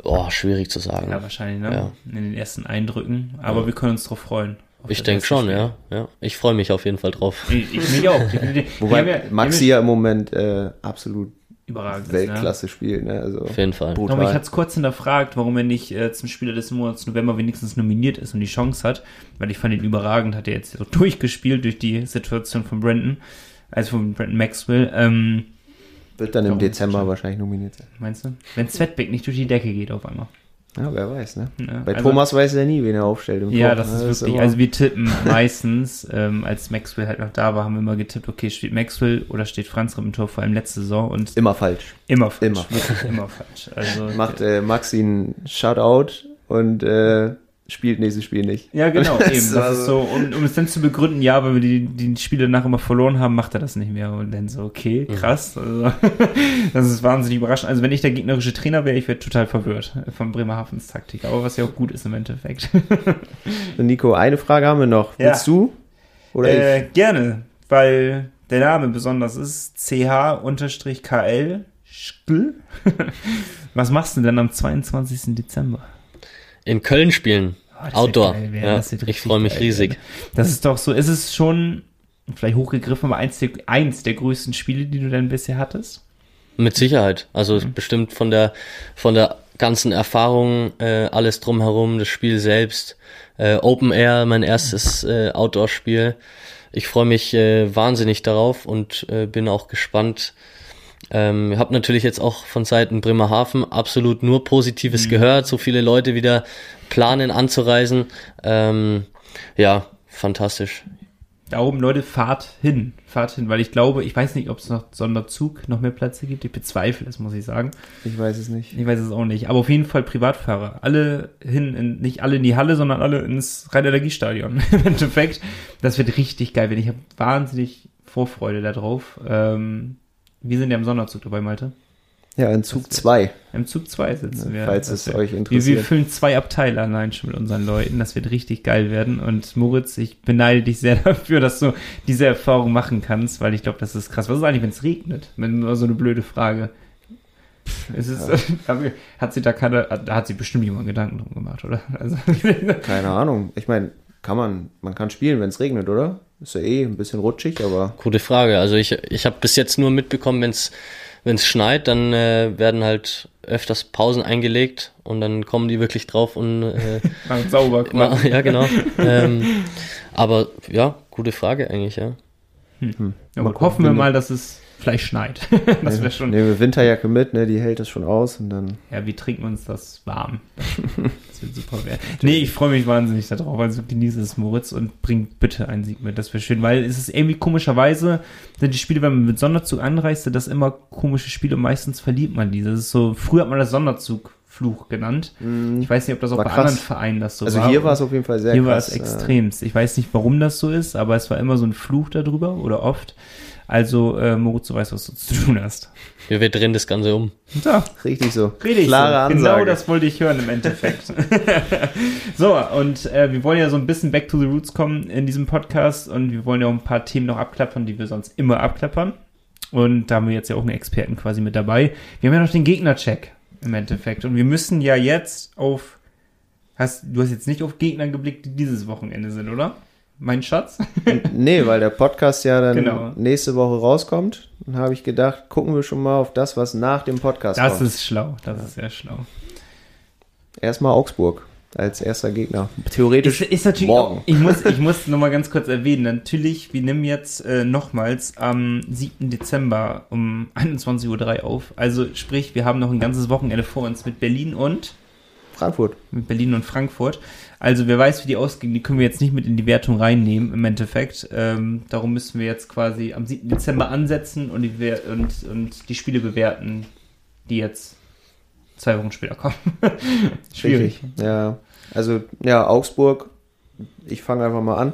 Oh, schwierig zu sagen. Ja, wahrscheinlich, ne? Ja. In den ersten Eindrücken. Aber ja. wir können uns drauf freuen. Ich denke schon, ja. ja. Ich freue mich auf jeden Fall drauf. Ich, ich mich auch. Wobei ja, Maxi ja im Moment äh, absolut überragend Weltklasse ist, ne? spielt. Ne? Also auf jeden Fall. Brutal. Aber ich hatte es kurz hinterfragt, warum er nicht äh, zum Spieler des Monats November wenigstens nominiert ist und die Chance hat. Weil ich fand ihn überragend, hat er jetzt so durchgespielt durch die Situation von Brandon, also von Brandon Maxwell. Ähm, wird dann im Dezember wahrscheinlich nominiert sein. Meinst du? Wenn Svetbeck nicht durch die Decke geht auf einmal. Ja, wer weiß, ne? Ja, Bei also, Thomas weiß er nie, wen er aufstellt. ja, Tor. das ist das wirklich. Ist also wir tippen meistens, ähm, als Maxwell halt noch da war, haben wir immer getippt, okay, steht Maxwell oder steht Franz im Tor, vor allem letzte Saison. Und immer falsch. Immer falsch. Immer, immer falsch. Also, Macht äh, Maxi einen Shutout und äh, spielt nächstes Spiel nicht. Ja, genau, eben. Das ist so, um, um es dann zu begründen, ja, weil wir die, die Spiele danach immer verloren haben, macht er das nicht mehr. Und dann so, okay, krass. Also, das ist wahnsinnig überraschend. Also, wenn ich der gegnerische Trainer wäre, ich wäre total verwirrt von Bremerhavens Taktik. Aber was ja auch gut ist im Endeffekt. Nico, eine Frage haben wir noch. Ja. Willst du? Oder äh, gerne, weil der Name besonders ist. CH-KL. Was machst du denn am 22. Dezember? In Köln spielen. Oh, Outdoor. geil ja, ich freue mich geil riesig. Das ist doch so, ist es schon, vielleicht hochgegriffen, aber eins der, eins der größten Spiele, die du denn bisher hattest? Mit Sicherheit. Also Mhm. bestimmt von der von der ganzen Erfahrung, äh, alles drumherum, das Spiel selbst, äh, Open Air, mein erstes äh, Outdoor-Spiel. Ich freue mich äh, wahnsinnig darauf und äh, bin auch gespannt. Ähm, habe natürlich jetzt auch von Seiten Bremerhaven absolut nur Mhm. Positives gehört. So viele Leute wieder planen anzureisen. Ähm, ja, fantastisch. Da oben, Leute, fahrt hin. Fahrt hin, weil ich glaube, ich weiß nicht, ob es noch Sonderzug noch mehr Plätze gibt. Ich bezweifle es, muss ich sagen. ich weiß es nicht. Ich weiß es auch nicht. Aber auf jeden Fall Privatfahrer. Alle hin, in, nicht alle in die Halle, sondern alle ins Rhein-Energiestadion. Im Endeffekt. Das wird richtig geil werden. Ich habe wahnsinnig Vorfreude darauf. Ähm, wir sind ja im Sonderzug dabei, Malte. Ja, in Zug 2. Im Zug 2 sitzen wir. falls es wär- euch Wir, wir interessiert. füllen zwei Abteile allein schon mit unseren Leuten. Das wird richtig geil werden. Und Moritz, ich beneide dich sehr dafür, dass du diese Erfahrung machen kannst, weil ich glaube, das ist krass. Was ist eigentlich, wenn es regnet? Wenn nur so eine blöde Frage. Ist es, hat sie da keine, da hat sie bestimmt jemand Gedanken drum gemacht, oder? Also, Keine Ahnung. Ich meine, kann man, man kann spielen, wenn es regnet, oder? Ist ja eh ein bisschen rutschig, aber Gute Frage. Also ich, ich habe bis jetzt nur mitbekommen, wenn es wenn es schneit, dann äh, werden halt öfters Pausen eingelegt und dann kommen die wirklich drauf und äh, sauber ma- quasi. ja genau. ähm, aber ja, gute Frage eigentlich, ja. Ja, Mal gut, gucken, hoffen wir mal, dass es vielleicht schneit. das wäre schon. nehmen wir Winterjacke mit, ne? Die hält das schon aus und dann. Ja, wir trinken uns das warm. Das wird super werden. Nee, ich freue mich wahnsinnig darauf. Also genieße es, Moritz, und bring bitte einen Sieg mit. Das wäre schön, weil es ist irgendwie komischerweise, sind die Spiele, wenn man mit Sonderzug anreist, sind das immer komische Spiele und meistens verliebt man die. Das ist so, früher hat man das Sonderzugfluch genannt. Ich weiß nicht, ob das auch War bei krass. anderen Vereinen das so Also war. hier war es auf jeden Fall sehr Hier war krass. es extremst. Ich weiß nicht, warum das so ist, aber es war immer so ein Fluch darüber oder oft. Also, äh, Moritz, du weißt, was du zu tun hast. Wir, wir drehen das Ganze um. Äh, richtig so. Richtig Klare so. Ansage. Genau das wollte ich hören im Endeffekt. so, und äh, wir wollen ja so ein bisschen back to the roots kommen in diesem Podcast und wir wollen ja auch ein paar Themen noch abklappern, die wir sonst immer abklappern. Und da haben wir jetzt ja auch einen Experten quasi mit dabei. Wir haben ja noch den Gegnercheck im Endeffekt. Und wir müssen ja jetzt auf. Hast, du hast jetzt nicht auf Gegner geblickt, die dieses Wochenende sind, oder? Mein Schatz? Nee, weil der Podcast ja dann Genau. nächste Woche rauskommt. Dann habe ich gedacht, gucken wir schon mal auf das, was nach dem Podcast Das kommt. ist schlau. Das ist sehr schlau. Erstmal Augsburg als erster Gegner. Theoretisch Ist, ist natürlich morgen. Auch, ich muss, ich muss noch mal ganz kurz erwähnen, natürlich, wir nehmen jetzt äh, nochmals am 7. Dezember um 21.03 Uhr auf. Also sprich, wir haben noch ein ganzes Wochenende vor uns mit Berlin und Frankfurt. mit Berlin und Frankfurt. Also wer weiß, wie die ausgehen, die können wir jetzt nicht mit in die Wertung reinnehmen im Endeffekt. Ähm, darum müssen wir jetzt quasi am 7. Dezember ansetzen und die, und, und die Spiele bewerten, die jetzt zwei Wochen später kommen. Schwierig. Richtig. Ja, also ja, Augsburg, ich fange einfach mal an,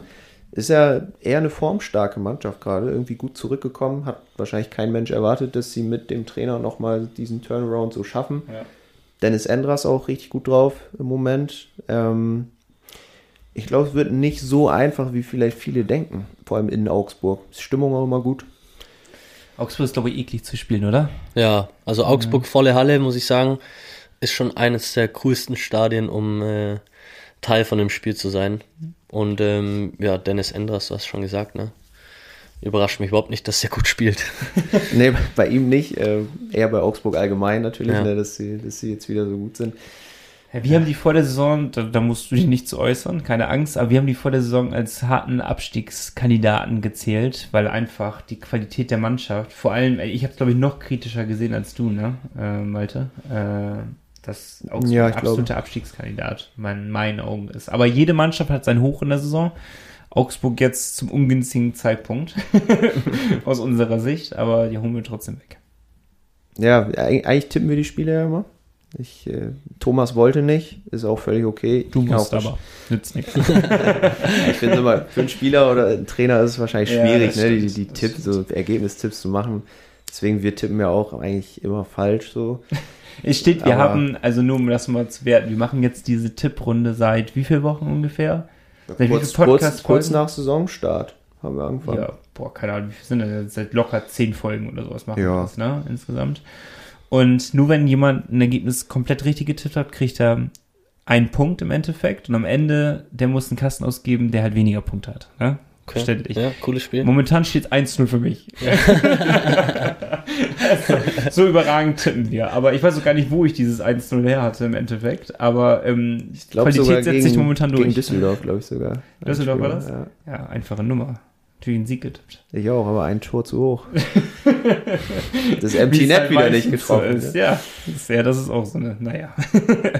ist ja eher eine formstarke Mannschaft gerade, irgendwie gut zurückgekommen, hat wahrscheinlich kein Mensch erwartet, dass sie mit dem Trainer nochmal diesen Turnaround so schaffen. Ja. Dennis Endras auch richtig gut drauf im Moment. Ähm, ich glaube, es wird nicht so einfach, wie vielleicht viele denken, vor allem in Augsburg. Ist Stimmung auch immer gut. Augsburg ist, glaube ich, eklig zu spielen, oder? Ja, also. Augsburg volle Halle, muss ich sagen, ist schon eines der coolsten Stadien, um äh, Teil von dem Spiel zu sein. Und ähm, ja, Dennis Endras, du hast schon gesagt, ne? Überrascht mich überhaupt nicht, dass er gut spielt. nee, bei ihm nicht, äh, eher bei Augsburg allgemein natürlich, Ja. ne, dass, sie, dass sie jetzt wieder so gut sind. Ja, wir haben die vor der Saison, da, da musst du dich nicht zu äußern, keine Angst, aber wir haben die vor der Saison als harten Abstiegskandidaten gezählt, weil einfach die Qualität der Mannschaft, vor allem, ich habe es glaube ich noch kritischer gesehen als du, ne, äh, Malte, äh, dass Augsburg Ja, ein absoluter Abstiegskandidat mein, in meinen Augen ist. Aber jede Mannschaft hat sein Hoch in der Saison. Augsburg jetzt zum ungünstigen Zeitpunkt aus unserer Sicht, aber die holen wir trotzdem weg. Ja, eig- eigentlich tippen wir die Spiele ja immer. Ich, äh, Thomas wollte nicht, ist auch völlig okay. Du Ich musst aber. Nützt nichts. Ich finde immer, für einen Spieler oder einen Trainer ist es wahrscheinlich Ja, schwierig, das ne, die, stimmt, die Tipps, so Ergebnistipps zu machen. Deswegen, wir tippen ja auch eigentlich immer falsch so. Es steht, wir Aber- haben, also nur um das mal zu werten, wir machen jetzt diese Tipprunde seit wie viel Wochen ungefähr? Seit wie Kurz, kurz, kurz nach Saisonstart haben wir angefangen. Ja, boah, keine Ahnung, wie viel sind das? Seit locker zehn Folgen oder sowas machen Ja. wir das, ne, insgesamt. Und nur wenn jemand ein Ergebnis komplett richtig getippt hat, kriegt er einen Punkt im Endeffekt und am Ende, der muss einen Kasten ausgeben, der halt weniger Punkte hat, ne? Okay. Verständlich. Ja, cooles Spiel. Momentan steht 1-0 für mich. so überragend tippen wir. Aber ich weiß auch gar nicht, wo ich dieses 1-0 her hatte im Endeffekt. Aber ähm, Ich sogar Qualität setzt gegen, sich momentan gegen durch. Düsseldorf, glaube ich sogar. Düsseldorf war Ja. das? Ja, einfache Nummer. Natürlich einen Sieg getippt. Ich auch, aber ein Tor zu hoch. das Empty Net halt wieder nicht getroffen. So ist. Ja, das ist, ja, das ist auch so eine, naja.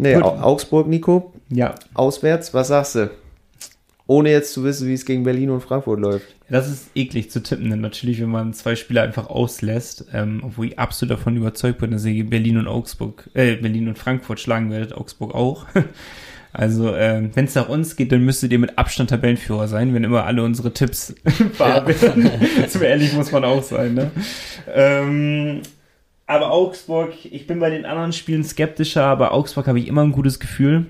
Nee, Gut. Au- Augsburg, Nico, Ja, auswärts, was sagst du? Ohne jetzt zu wissen, wie es gegen Berlin und Frankfurt läuft. das ist eklig zu tippen, denn natürlich, wenn man zwei Spieler einfach auslässt, ähm, obwohl ich absolut davon überzeugt bin, dass ihr Berlin und Augsburg, äh, Berlin und Frankfurt schlagen werdet, Augsburg auch. Also, ähm, wenn es nach uns geht, dann müsstet ihr mit Abstand Tabellenführer sein, wenn immer alle unsere Tipps wahr werden. so ehrlich muss man auch sein, ne? Ähm, aber Augsburg, ich bin bei den anderen Spielen skeptischer, aber Augsburg habe ich immer ein gutes Gefühl.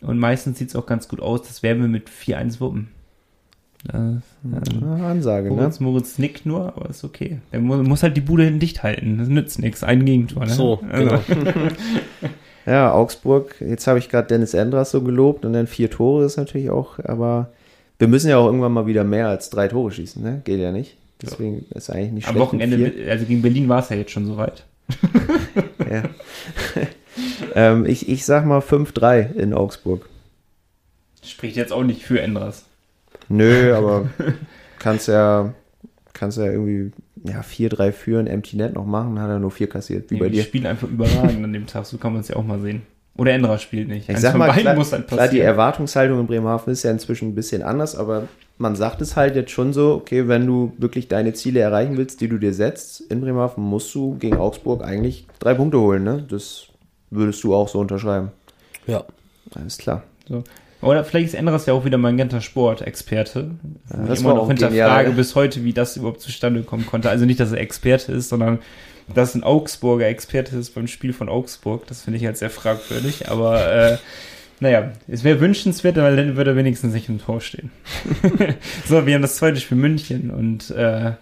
Und meistens sieht es auch ganz gut aus. Das werden wir mit 4-1 wuppen. Das, ähm, Ansage, ne? Moritz, Moritz nickt nur, aber ist okay. Der mu muss halt die Bude hinten dicht halten. Das nützt nichts. Ein Gegentor. Ne? So, Also, Ja, Augsburg, jetzt habe ich gerade Dennis Endras so gelobt und dann vier Tore ist natürlich auch, aber wir müssen ja auch irgendwann mal wieder mehr als drei Tore schießen, ne? Geht ja nicht. Deswegen ist eigentlich nicht am schlecht. mit Wochenende, also gegen Berlin war es ja jetzt schon soweit. Ja. ähm, ich, ich sag mal 5-3 in Augsburg. Spricht jetzt auch nicht für Endras. Nö, aber kannst ja, kannst ja irgendwie ja, 4-3 führen, Empty Net noch machen, hat er nur 4 kassiert, wie Nee, bei die dir. spielen einfach überragend an dem Tag. So kann man es ja auch mal sehen. Oder Endras spielt nicht. Ich Eins sag von mal, beiden klar, muss halt klar, die. Erwartungshaltung in Bremerhaven ist ja inzwischen ein bisschen anders, aber man sagt es halt jetzt schon so, okay, wenn du wirklich deine Ziele erreichen willst, die du dir setzt in Bremerhaven, musst du gegen Augsburg eigentlich drei Punkte holen, ne? Das würdest du auch so unterschreiben. Ja. Alles klar. So. Oder vielleicht ist Endras ja auch wieder mein ganzer Sport-Experte. Ja, das ich immer auch noch hinterfrage bis heute, wie das überhaupt zustande kommen konnte. Also nicht, dass er Experte ist, sondern dass ein Augsburger Experte ist beim Spiel von Augsburg. Das finde ich halt sehr fragwürdig. Aber äh, naja, es wäre wünschenswert, weil dann würde er wenigstens nicht im Tor stehen. so, wir haben das zweite Spiel München und äh,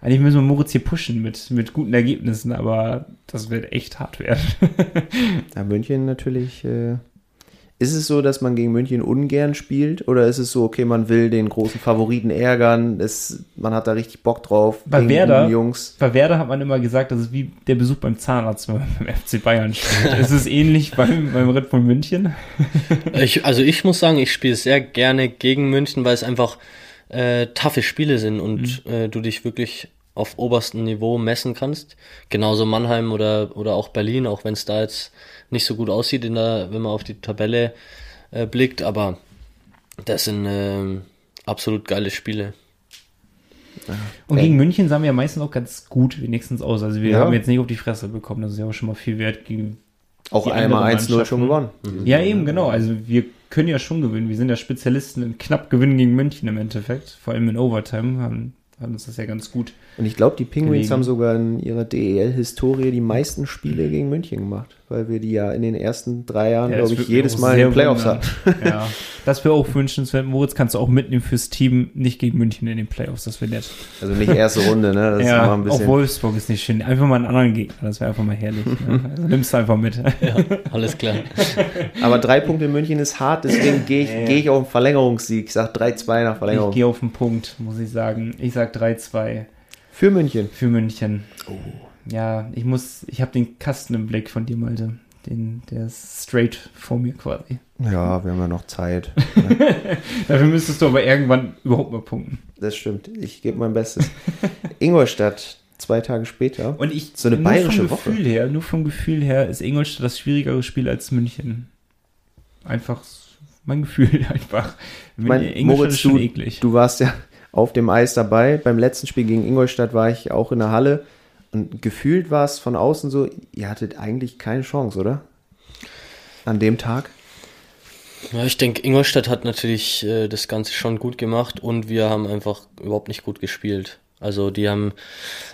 eigentlich müssen wir Moritz hier pushen mit, mit guten Ergebnissen, aber das wird echt hart werden. Ja, München natürlich. Äh, ist es so, dass man gegen München ungern spielt? Oder ist es so, okay, man will den großen Favoriten ärgern, es, man hat da richtig Bock drauf? Bei gegen Werder- Jungs. Bei Werder hat man immer gesagt, das ist wie der Besuch beim Zahnarzt, wenn man beim FC Bayern spielt. ist es ähnlich beim, beim Red Bull München? Ich, also ich muss sagen, ich spiele sehr gerne gegen München, weil es einfach äh, taffe Spiele sind und äh, du dich wirklich auf oberstem Niveau messen kannst. Genauso Mannheim oder, oder auch Berlin, auch wenn es da jetzt nicht so gut aussieht, in der, wenn man auf die Tabelle äh, blickt, aber das sind ähm, absolut geile Spiele. Und gegen München sahen wir ja meistens auch ganz gut wenigstens aus. Also wir Ja. haben jetzt nicht auf die Fresse bekommen. Das ist ja auch schon mal viel wert gegen. Auch einmal anderen 1-0 schon gewonnen. Ja, eben, genau. Also wir können ja schon gewinnen. Wir sind ja Spezialisten in knapp gewinnen gegen München im Endeffekt. Vor allem in Overtime haben, haben uns das ja ganz gut. Und ich glaube, die Penguins Gelegen. haben sogar in ihrer DEL-Historie die meisten Spiele gegen München gemacht, weil wir die ja in den ersten drei Jahren, Ja, glaube ich, jedes auch Mal in den Playoffs hatten. Ja, das wäre auch wünschenswert. Moritz kannst du auch mitnehmen fürs Team, nicht gegen München in den Playoffs. Das wäre nett. Also nicht erste Runde, ne? Das ist ja, ein auch bisschen. Wolfsburg ist nicht schön. Einfach mal einen anderen Gegner. Das wäre einfach mal herrlich. ne? Also nimmst du einfach mit. Ja, alles klar. Aber drei Punkte in München ist hart, deswegen gehe ich, gehe ich auf einen Verlängerungssieg. Ich sag 3-2 nach Ich Verlängerung. gehe auf den Punkt, muss ich sagen. Ich sag 3-2 Für München. für München. Ja, ich muss, ich habe den Kasten im Blick von dir, Malte. Den, der ist straight vor mir quasi. Ja, wir haben ja noch Zeit. Dafür müsstest du aber irgendwann überhaupt mal punkten. Das stimmt. Ich gebe mein Bestes. Ingolstadt, zwei Tage später. Und ich, So eine bayerische vom Gefühl her, nur vom Gefühl her ist Ingolstadt das schwierigere Spiel als München. Einfach mein Gefühl einfach. Mein, Ingolstadt Moritz, du, eklig. du warst ja auf dem Eis dabei. Beim letzten Spiel gegen Ingolstadt war ich auch in der Halle. Und gefühlt war es von außen so, ihr hattet eigentlich keine Chance, oder? An dem Tag? Ja, ich denke, Ingolstadt hat natürlich äh, das Ganze schon gut gemacht und wir haben einfach überhaupt nicht gut gespielt. Also die haben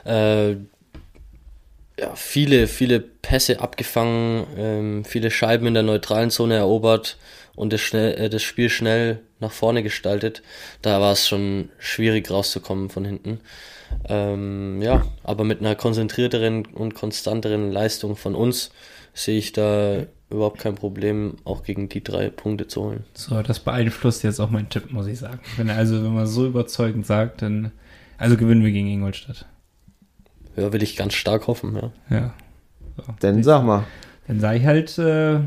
äh, ja, viele, viele Pässe abgefangen, ähm, viele Scheiben in der neutralen Zone erobert und das, schnell, äh, das Spiel schnell nach vorne gestaltet. Da war es schon schwierig rauszukommen von hinten. Ähm, ja, aber mit einer konzentrierteren und konstanteren Leistung von uns sehe ich da überhaupt kein Problem, auch gegen die drei Punkte zu holen. So, das beeinflusst jetzt auch meinen Tipp, muss ich sagen. Wenn er also, wenn man so überzeugend sagt, dann, also gewinnen wir gegen Ingolstadt. Ja, will ich ganz stark hoffen, ja. Ja. So. Dann sag mal. Dann sage ich halt, äh,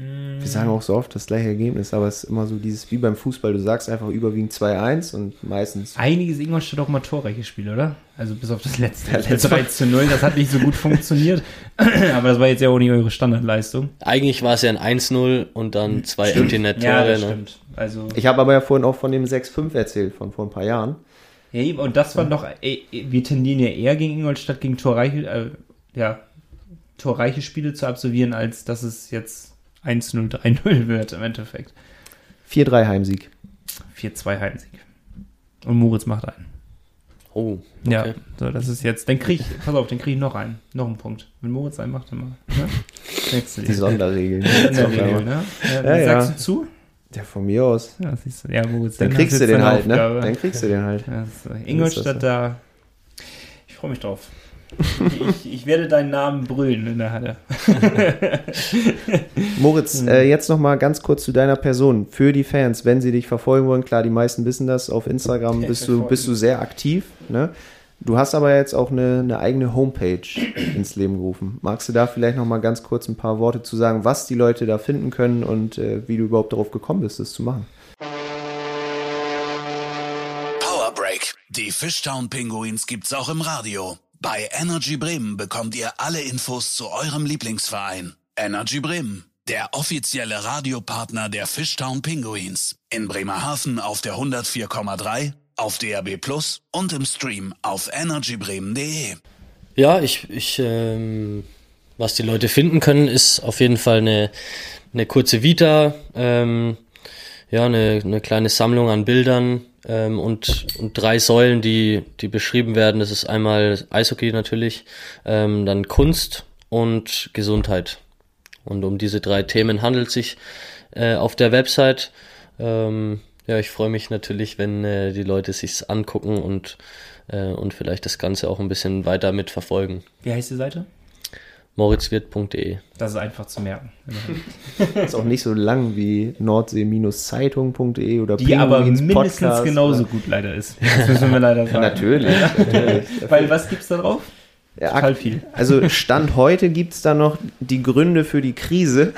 Wir sagen auch so oft das gleiche Ergebnis, aber es ist immer so dieses, wie beim Fußball, du sagst einfach überwiegend 2-1 und meistens einiges Ingolstadt auch mal torreiches Spiel, oder? Also bis auf das letzte. Das 3 zu 0, das hat nicht so gut funktioniert. aber das war jetzt ja auch nicht eure Standardleistung. Eigentlich war es ja ein 1-0 und dann zwei Empty Net Tore. Ja, das ne? stimmt. Also, Ich habe aber ja vorhin auch von dem 6-5 erzählt, von vor ein paar Jahren. ja, eben, und das war doch, ey, wir tendieren ja eher gegen Ingolstadt gegen torreiche, äh, ja, torreiche Spiele zu absolvieren, als dass es jetzt 1-0, 3-0 wird im Endeffekt. 4-3 Heimsieg. 4-2 Heimsieg. Und Moritz macht einen. Oh, okay. Ja, so, das ist jetzt, dann krieg ich, pass auf, dann krieg ich noch einen, noch einen Punkt. Wenn Moritz einen macht, dann mal, ne? Die Sonderregeln. In der Regel, ne? Ja, Ja, ja. sagst du zu? Ja, von mir aus. Ja, siehst du. Ja, Moritz, Dann hast kriegst du den halt, ne? Aufgabe. Dann kriegst du den halt. Ja, so. Ingolstadt da. Ich freue mich drauf. Ich, ich werde deinen Namen brüllen in der Halle. Moritz, Mhm. äh, jetzt noch mal ganz kurz zu deiner Person. Für die Fans, wenn sie dich verfolgen wollen, klar, die meisten wissen das, auf Instagram bist du, bist du sehr aktiv. Ne? Du hast aber jetzt auch eine, eine eigene Homepage ins Leben gerufen. Magst du da vielleicht noch mal ganz kurz ein paar Worte zu sagen, was die Leute da finden können und äh, wie du überhaupt darauf gekommen bist, das zu machen? Power Break. Die Fishtown Pinguins gibt's auch im Radio. Bei Energy Bremen bekommt ihr alle Infos zu eurem Lieblingsverein. Energy Bremen, der offizielle Radiopartner der Fishtown Pinguins. In Bremerhaven auf der 104,3, auf DAB Plus und im Stream auf energybremen.de. Ja, ich, ich ähm, was die Leute finden können, ist auf jeden Fall eine, eine kurze Vita, ähm, ja, eine, eine kleine Sammlung an Bildern ähm, und, und drei Säulen, die, die beschrieben werden. Das ist einmal Eishockey natürlich, ähm, dann Kunst und Gesundheit. Und um diese drei Themen handelt sich äh, auf der Website. Ähm, ja, ich freue mich natürlich, wenn äh, die Leute sich's angucken und, äh, und vielleicht das Ganze auch ein bisschen weiter mitverfolgen. Wie heißt die Seite? moritzwirt.de Das ist einfach zu merken. Ist auch nicht so lang wie nordsee-zeitung.de oder Die aber mindestens Podcast genauso oder- gut leider ist. Das müssen wir leider sagen. Natürlich, natürlich. Weil was gibt's da drauf? Total viel. Also Stand heute gibt es da noch die Gründe für die Krise.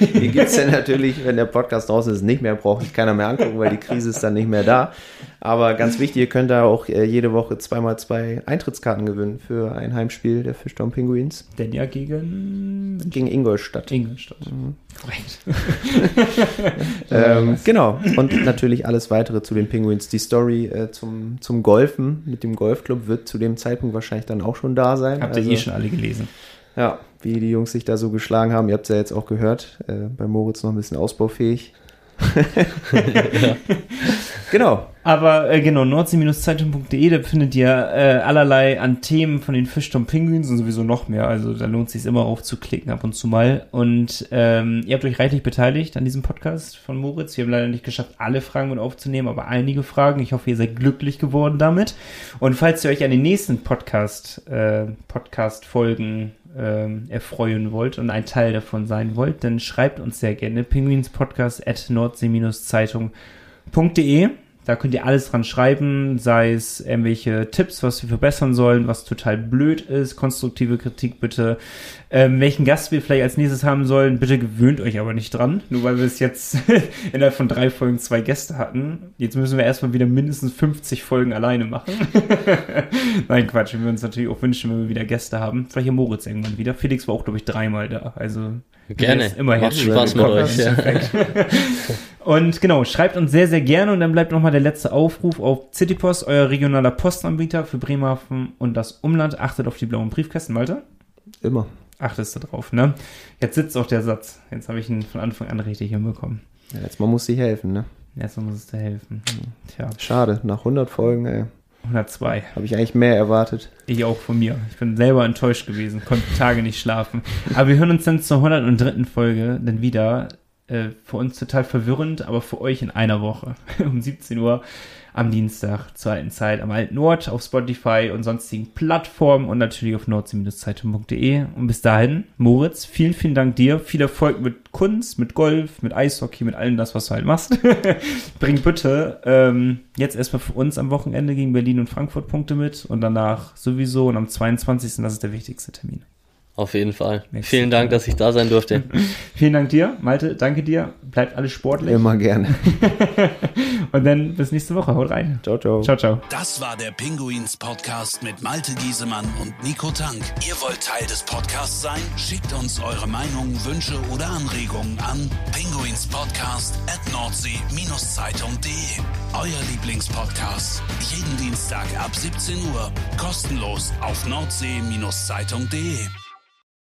Die gibt es ja natürlich, wenn der Podcast draußen ist, nicht mehr, braucht sich keiner mehr angucken, weil die Krise ist dann nicht mehr da. Aber ganz wichtig, ihr könnt da auch äh, jede Woche zweimal zwei Eintrittskarten gewinnen für ein Heimspiel der Fischtown Pinguins Denn ja gegen gegen Ingolstadt. Ingolstadt. Korrekt. Ähm, genau. Und natürlich alles weitere zu den Penguins. Die Story äh, zum, zum Golfen mit dem Golfclub wird zu dem Zeitpunkt wahrscheinlich dann auch schon da sein. Habt ihr Also- eh schon alle gelesen. Ja, wie die Jungs sich da so geschlagen haben. Ihr habt es ja jetzt auch gehört. Äh, bei Moritz noch ein bisschen ausbaufähig. Genau. Aber äh, genau, nordsee-zeitung.de, da findet ihr äh, allerlei an Themen von den Fischton Penguins und sowieso noch mehr. Also da lohnt es sich immer aufzuklicken ab und zu mal. Und ähm, ihr habt euch reichlich beteiligt an diesem Podcast von Moritz. Wir haben leider nicht geschafft, alle Fragen mit aufzunehmen, aber einige Fragen. Ich hoffe, ihr seid glücklich geworden damit. Und falls ihr euch an den nächsten Podcast, äh, Podcast-Folgen ähm, erfreuen wollt und ein Teil davon sein wollt, dann schreibt uns sehr gerne pinguinspodcast at nordsee-zeitung.de. Da könnt ihr alles dran schreiben, sei es irgendwelche Tipps, was wir verbessern sollen, was total blöd ist, konstruktive Kritik bitte, ähm, welchen Gast wir vielleicht als nächstes haben sollen. Bitte gewöhnt euch aber nicht dran, nur weil wir es jetzt innerhalb von drei Folgen zwei Gäste hatten. Jetzt müssen wir erstmal wieder mindestens 50 Folgen alleine machen. Nein, Quatsch, wir uns natürlich auch wünschen, wenn wir wieder Gäste haben. Vielleicht ja Moritz irgendwann wieder. Felix war auch, glaube ich, dreimal da. Also Gerne. Immer Macht Spaß mit euch. Ja. Und genau, schreibt uns sehr, sehr gerne und dann bleibt nochmal der letzte Aufruf auf Citypost, euer regionaler Postanbieter für Bremerhaven und das Umland. Achtet auf die blauen Briefkästen, Malte. Immer. Achtest du drauf, ne? Jetzt sitzt auch der Satz. Jetzt habe ich ihn von Anfang an richtig hinbekommen. Ja, jetzt mal muss ich helfen, ne? Erstmal muss es dir helfen. Tja, Schade, nach 100 Folgen, ey, 102. habe ich eigentlich mehr erwartet. Ich auch von mir. Ich bin selber enttäuscht gewesen, konnte Tage nicht schlafen. Aber wir hören uns dann zur 103. Folge dann wieder. Äh, für uns total verwirrend, aber für euch in einer Woche. um 17 Uhr am Dienstag zur alten Zeit am alten Ort auf Spotify und sonstigen Plattformen und natürlich auf nordsee-zeitung.de. Und bis dahin, Moritz, vielen, vielen Dank dir. Viel Erfolg mit Kunst, mit Golf, mit Eishockey, mit allem das, was du halt machst. Bring bitte ähm, jetzt erstmal für uns am Wochenende gegen Berlin und Frankfurt Punkte mit und danach sowieso und am 22. das ist der wichtigste Termin. Auf jeden Fall. Nächstes Vielen Dank, dass ich da sein durfte. Vielen Dank dir, Malte, danke dir. Bleibt alles sportlich. Immer gerne. Und dann bis nächste Woche. Haut rein. Ciao, ciao. Ciao, ciao. Das war der Pinguins Podcast mit Malte Giesemann und Nico Tank. Ihr wollt Teil des Podcasts sein? Schickt uns eure Meinungen, Wünsche oder Anregungen an pinguinspodcast at nordsee-zeitung.de. Euer Lieblingspodcast. Jeden Dienstag ab 17 Uhr. Kostenlos auf nordsee-zeitung.de.